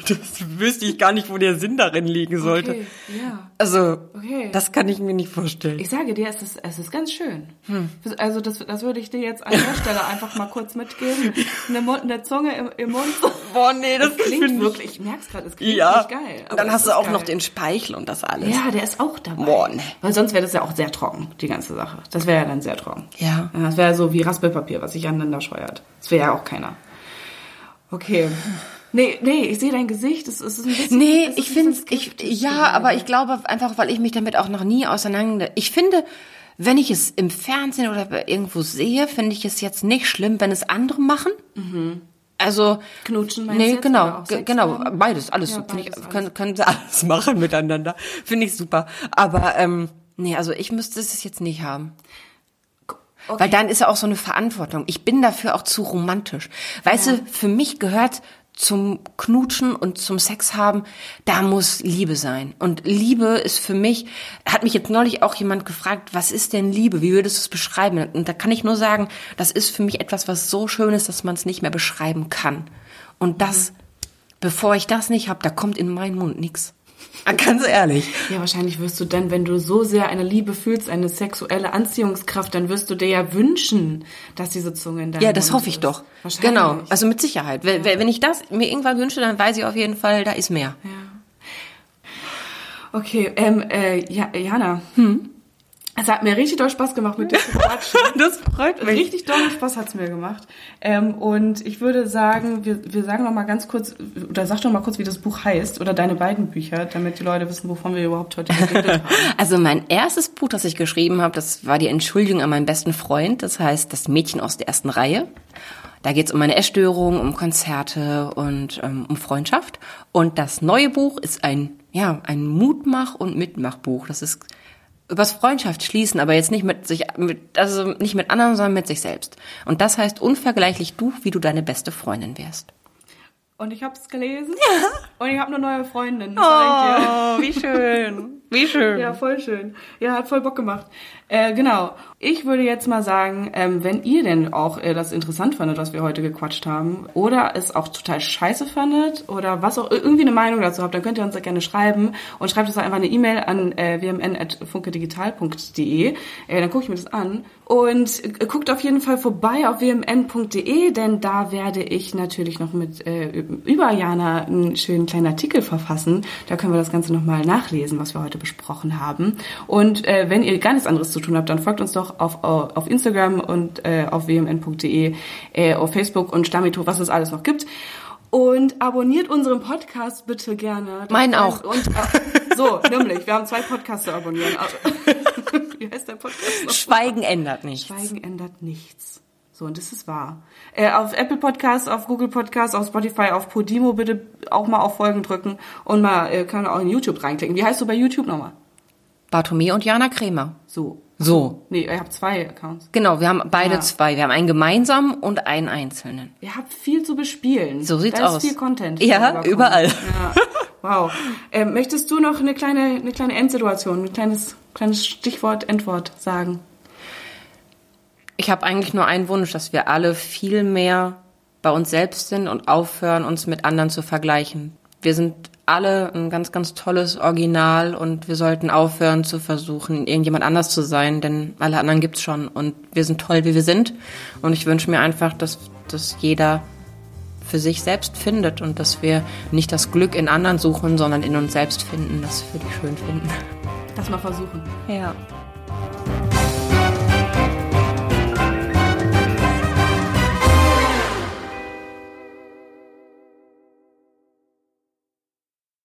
das, wüsste ich gar nicht, wo der Sinn darin liegen sollte. Okay, ja. Also, Okay. das kann ich mir nicht vorstellen. Ich sage dir, es ist, es ist ganz schön. Hm. Also das, das würde ich dir jetzt an der Stelle einfach mal kurz mitgeben. Eine, Mund, eine Zunge im, im Mund. Boah, nee, das Klingt finde ich- wirklich, ich merk's gerade, es klingt Ja, nicht geil. und dann hast du auch geil. noch den Speichel und das alles. Ja, der ist auch dabei. Boah, nee. Weil sonst wäre das ja auch sehr trocken, die ganze Sache. Das wäre ja dann sehr trocken. Ja. Das wäre so wie Raspelpapier, was sich aneinander scheuert. Das wäre ja auch keiner. Okay. Nee, nee, ich sehe dein Gesicht. Es, ist ein bisschen. Nee, ich finde, ich, ja, aber ich glaube einfach, weil ich mich damit auch noch nie auseinander, ich finde, wenn ich es im Fernsehen oder irgendwo sehe, finde ich es jetzt nicht schlimm, wenn es andere machen. Also, Knutschen meinst nee, genau, genau, haben? beides, alles, Ja, finde ich, beides, können, können sie alles machen miteinander, finde ich super. Aber, ähm, nee, also ich müsste es jetzt nicht haben. Okay. Weil dann ist ja auch so eine Verantwortung. Ich bin dafür auch zu romantisch. Weißt du, für mich gehört zum Knutschen und zum Sex haben, da muss Liebe sein. Und Liebe ist für mich, hat mich jetzt neulich auch jemand gefragt, was ist denn Liebe? Wie würdest du es beschreiben? Und da kann ich nur sagen, das ist für mich etwas, was so schön ist, dass man es nicht mehr beschreiben kann. Und das, bevor ich das nicht habe, da kommt in meinen Mund nichts. Ganz ehrlich. Ja, wahrscheinlich wirst du dann, wenn du so sehr eine Liebe fühlst, eine sexuelle Anziehungskraft, dann wirst du dir ja wünschen, dass diese Zunge in deinem Ja, das Mund hoffe ich ist. doch. Wahrscheinlich. Genau, also mit Sicherheit. Wenn, wenn ich das mir irgendwann wünsche, dann weiß ich auf jeden Fall, da ist mehr. Okay, ähm, äh, ja, Jana. Hm? Es hat mir richtig doll Spaß gemacht, mit dir zu quatschen. Das freut Richtig doll Spaß hat's mir gemacht. Ähm, und ich würde sagen, wir, wir sagen noch mal ganz kurz, oder sag doch mal kurz, wie das Buch heißt, oder deine beiden Bücher, damit die Leute wissen, wovon wir überhaupt heute geredet haben. Also mein erstes Buch, das ich geschrieben habe, das war die Entschuldigung an meinen besten Freund. Das heißt, das Mädchen aus der ersten Reihe. Da geht es um meine Essstörung, um Konzerte und ähm, um Freundschaft. Und das neue Buch ist ein, ja, ein Mutmach- und Mitmachbuch. Das ist übers Freundschaft schließen, aber jetzt nicht mit sich, mit, also nicht mit anderen, sondern mit sich selbst. Und das heißt unvergleichlich du, wie du deine beste Freundin wärst. Und ich hab's gelesen. Ja. Und ich habe eine neue Freundin. Oh, wie schön. Wie schön. Ja, voll schön. Ja, hat voll Bock gemacht. Äh, genau. Ich würde jetzt mal sagen, ähm, wenn ihr denn auch äh, das interessant fandet, was wir heute gequatscht haben, oder es auch total scheiße fandet, oder was auch irgendwie eine Meinung dazu habt, dann könnt ihr uns da gerne schreiben und schreibt uns einfach eine E-Mail an äh, wmn.funkedigital.de. Äh, dann gucke ich mir das an. Und äh, guckt auf jeden Fall vorbei auf wmn.de, denn da werde ich natürlich noch mit äh, über Jana einen schönen kleinen Artikel verfassen. Da können wir das Ganze nochmal nachlesen, was wir heute besprochen haben. Und äh, wenn ihr gar nichts anderes zu tun habt, dann folgt uns doch auf, auf Instagram und äh, auf wmn.de, äh, auf Facebook und Stamito, was es alles noch gibt. Und abonniert unseren Podcast bitte gerne. Meinen auch. Und, äh, so, nämlich, wir haben zwei Podcasts zu abonnieren. Wie heißt der Podcast? Noch? Schweigen ändert nichts. Schweigen ändert nichts. So, und das ist wahr. Äh, auf Apple Podcasts, auf Google Podcasts, auf Spotify, auf Podimo bitte auch mal auf Folgen drücken und mal, äh, kann auch in YouTube reinklicken. Wie heißt du bei YouTube nochmal? Bartome und Jana Krämer. So. So. Nee, ihr habt zwei Accounts. Genau, wir haben beide Ja. zwei. Wir haben einen gemeinsamen und einen einzelnen. Ihr habt viel zu bespielen. So sieht's da ist aus. viel Content. Ja, überall. Ja. Wow. Ähm, möchtest du noch eine kleine, eine kleine Endsituation, ein kleines, kleines Stichwort, Endwort sagen? Ich habe eigentlich nur einen Wunsch, dass wir alle viel mehr bei uns selbst sind und aufhören, uns mit anderen zu vergleichen. Wir sind alle ein ganz, ganz tolles Original und wir sollten aufhören zu versuchen, irgendjemand anders zu sein, denn alle anderen gibt's schon und wir sind toll, wie wir sind. Und ich wünsche mir einfach, dass, dass jeder für sich selbst findet und dass wir nicht das Glück in anderen suchen, sondern in uns selbst finden, das wir die schön finden. Lass mal versuchen. Ja.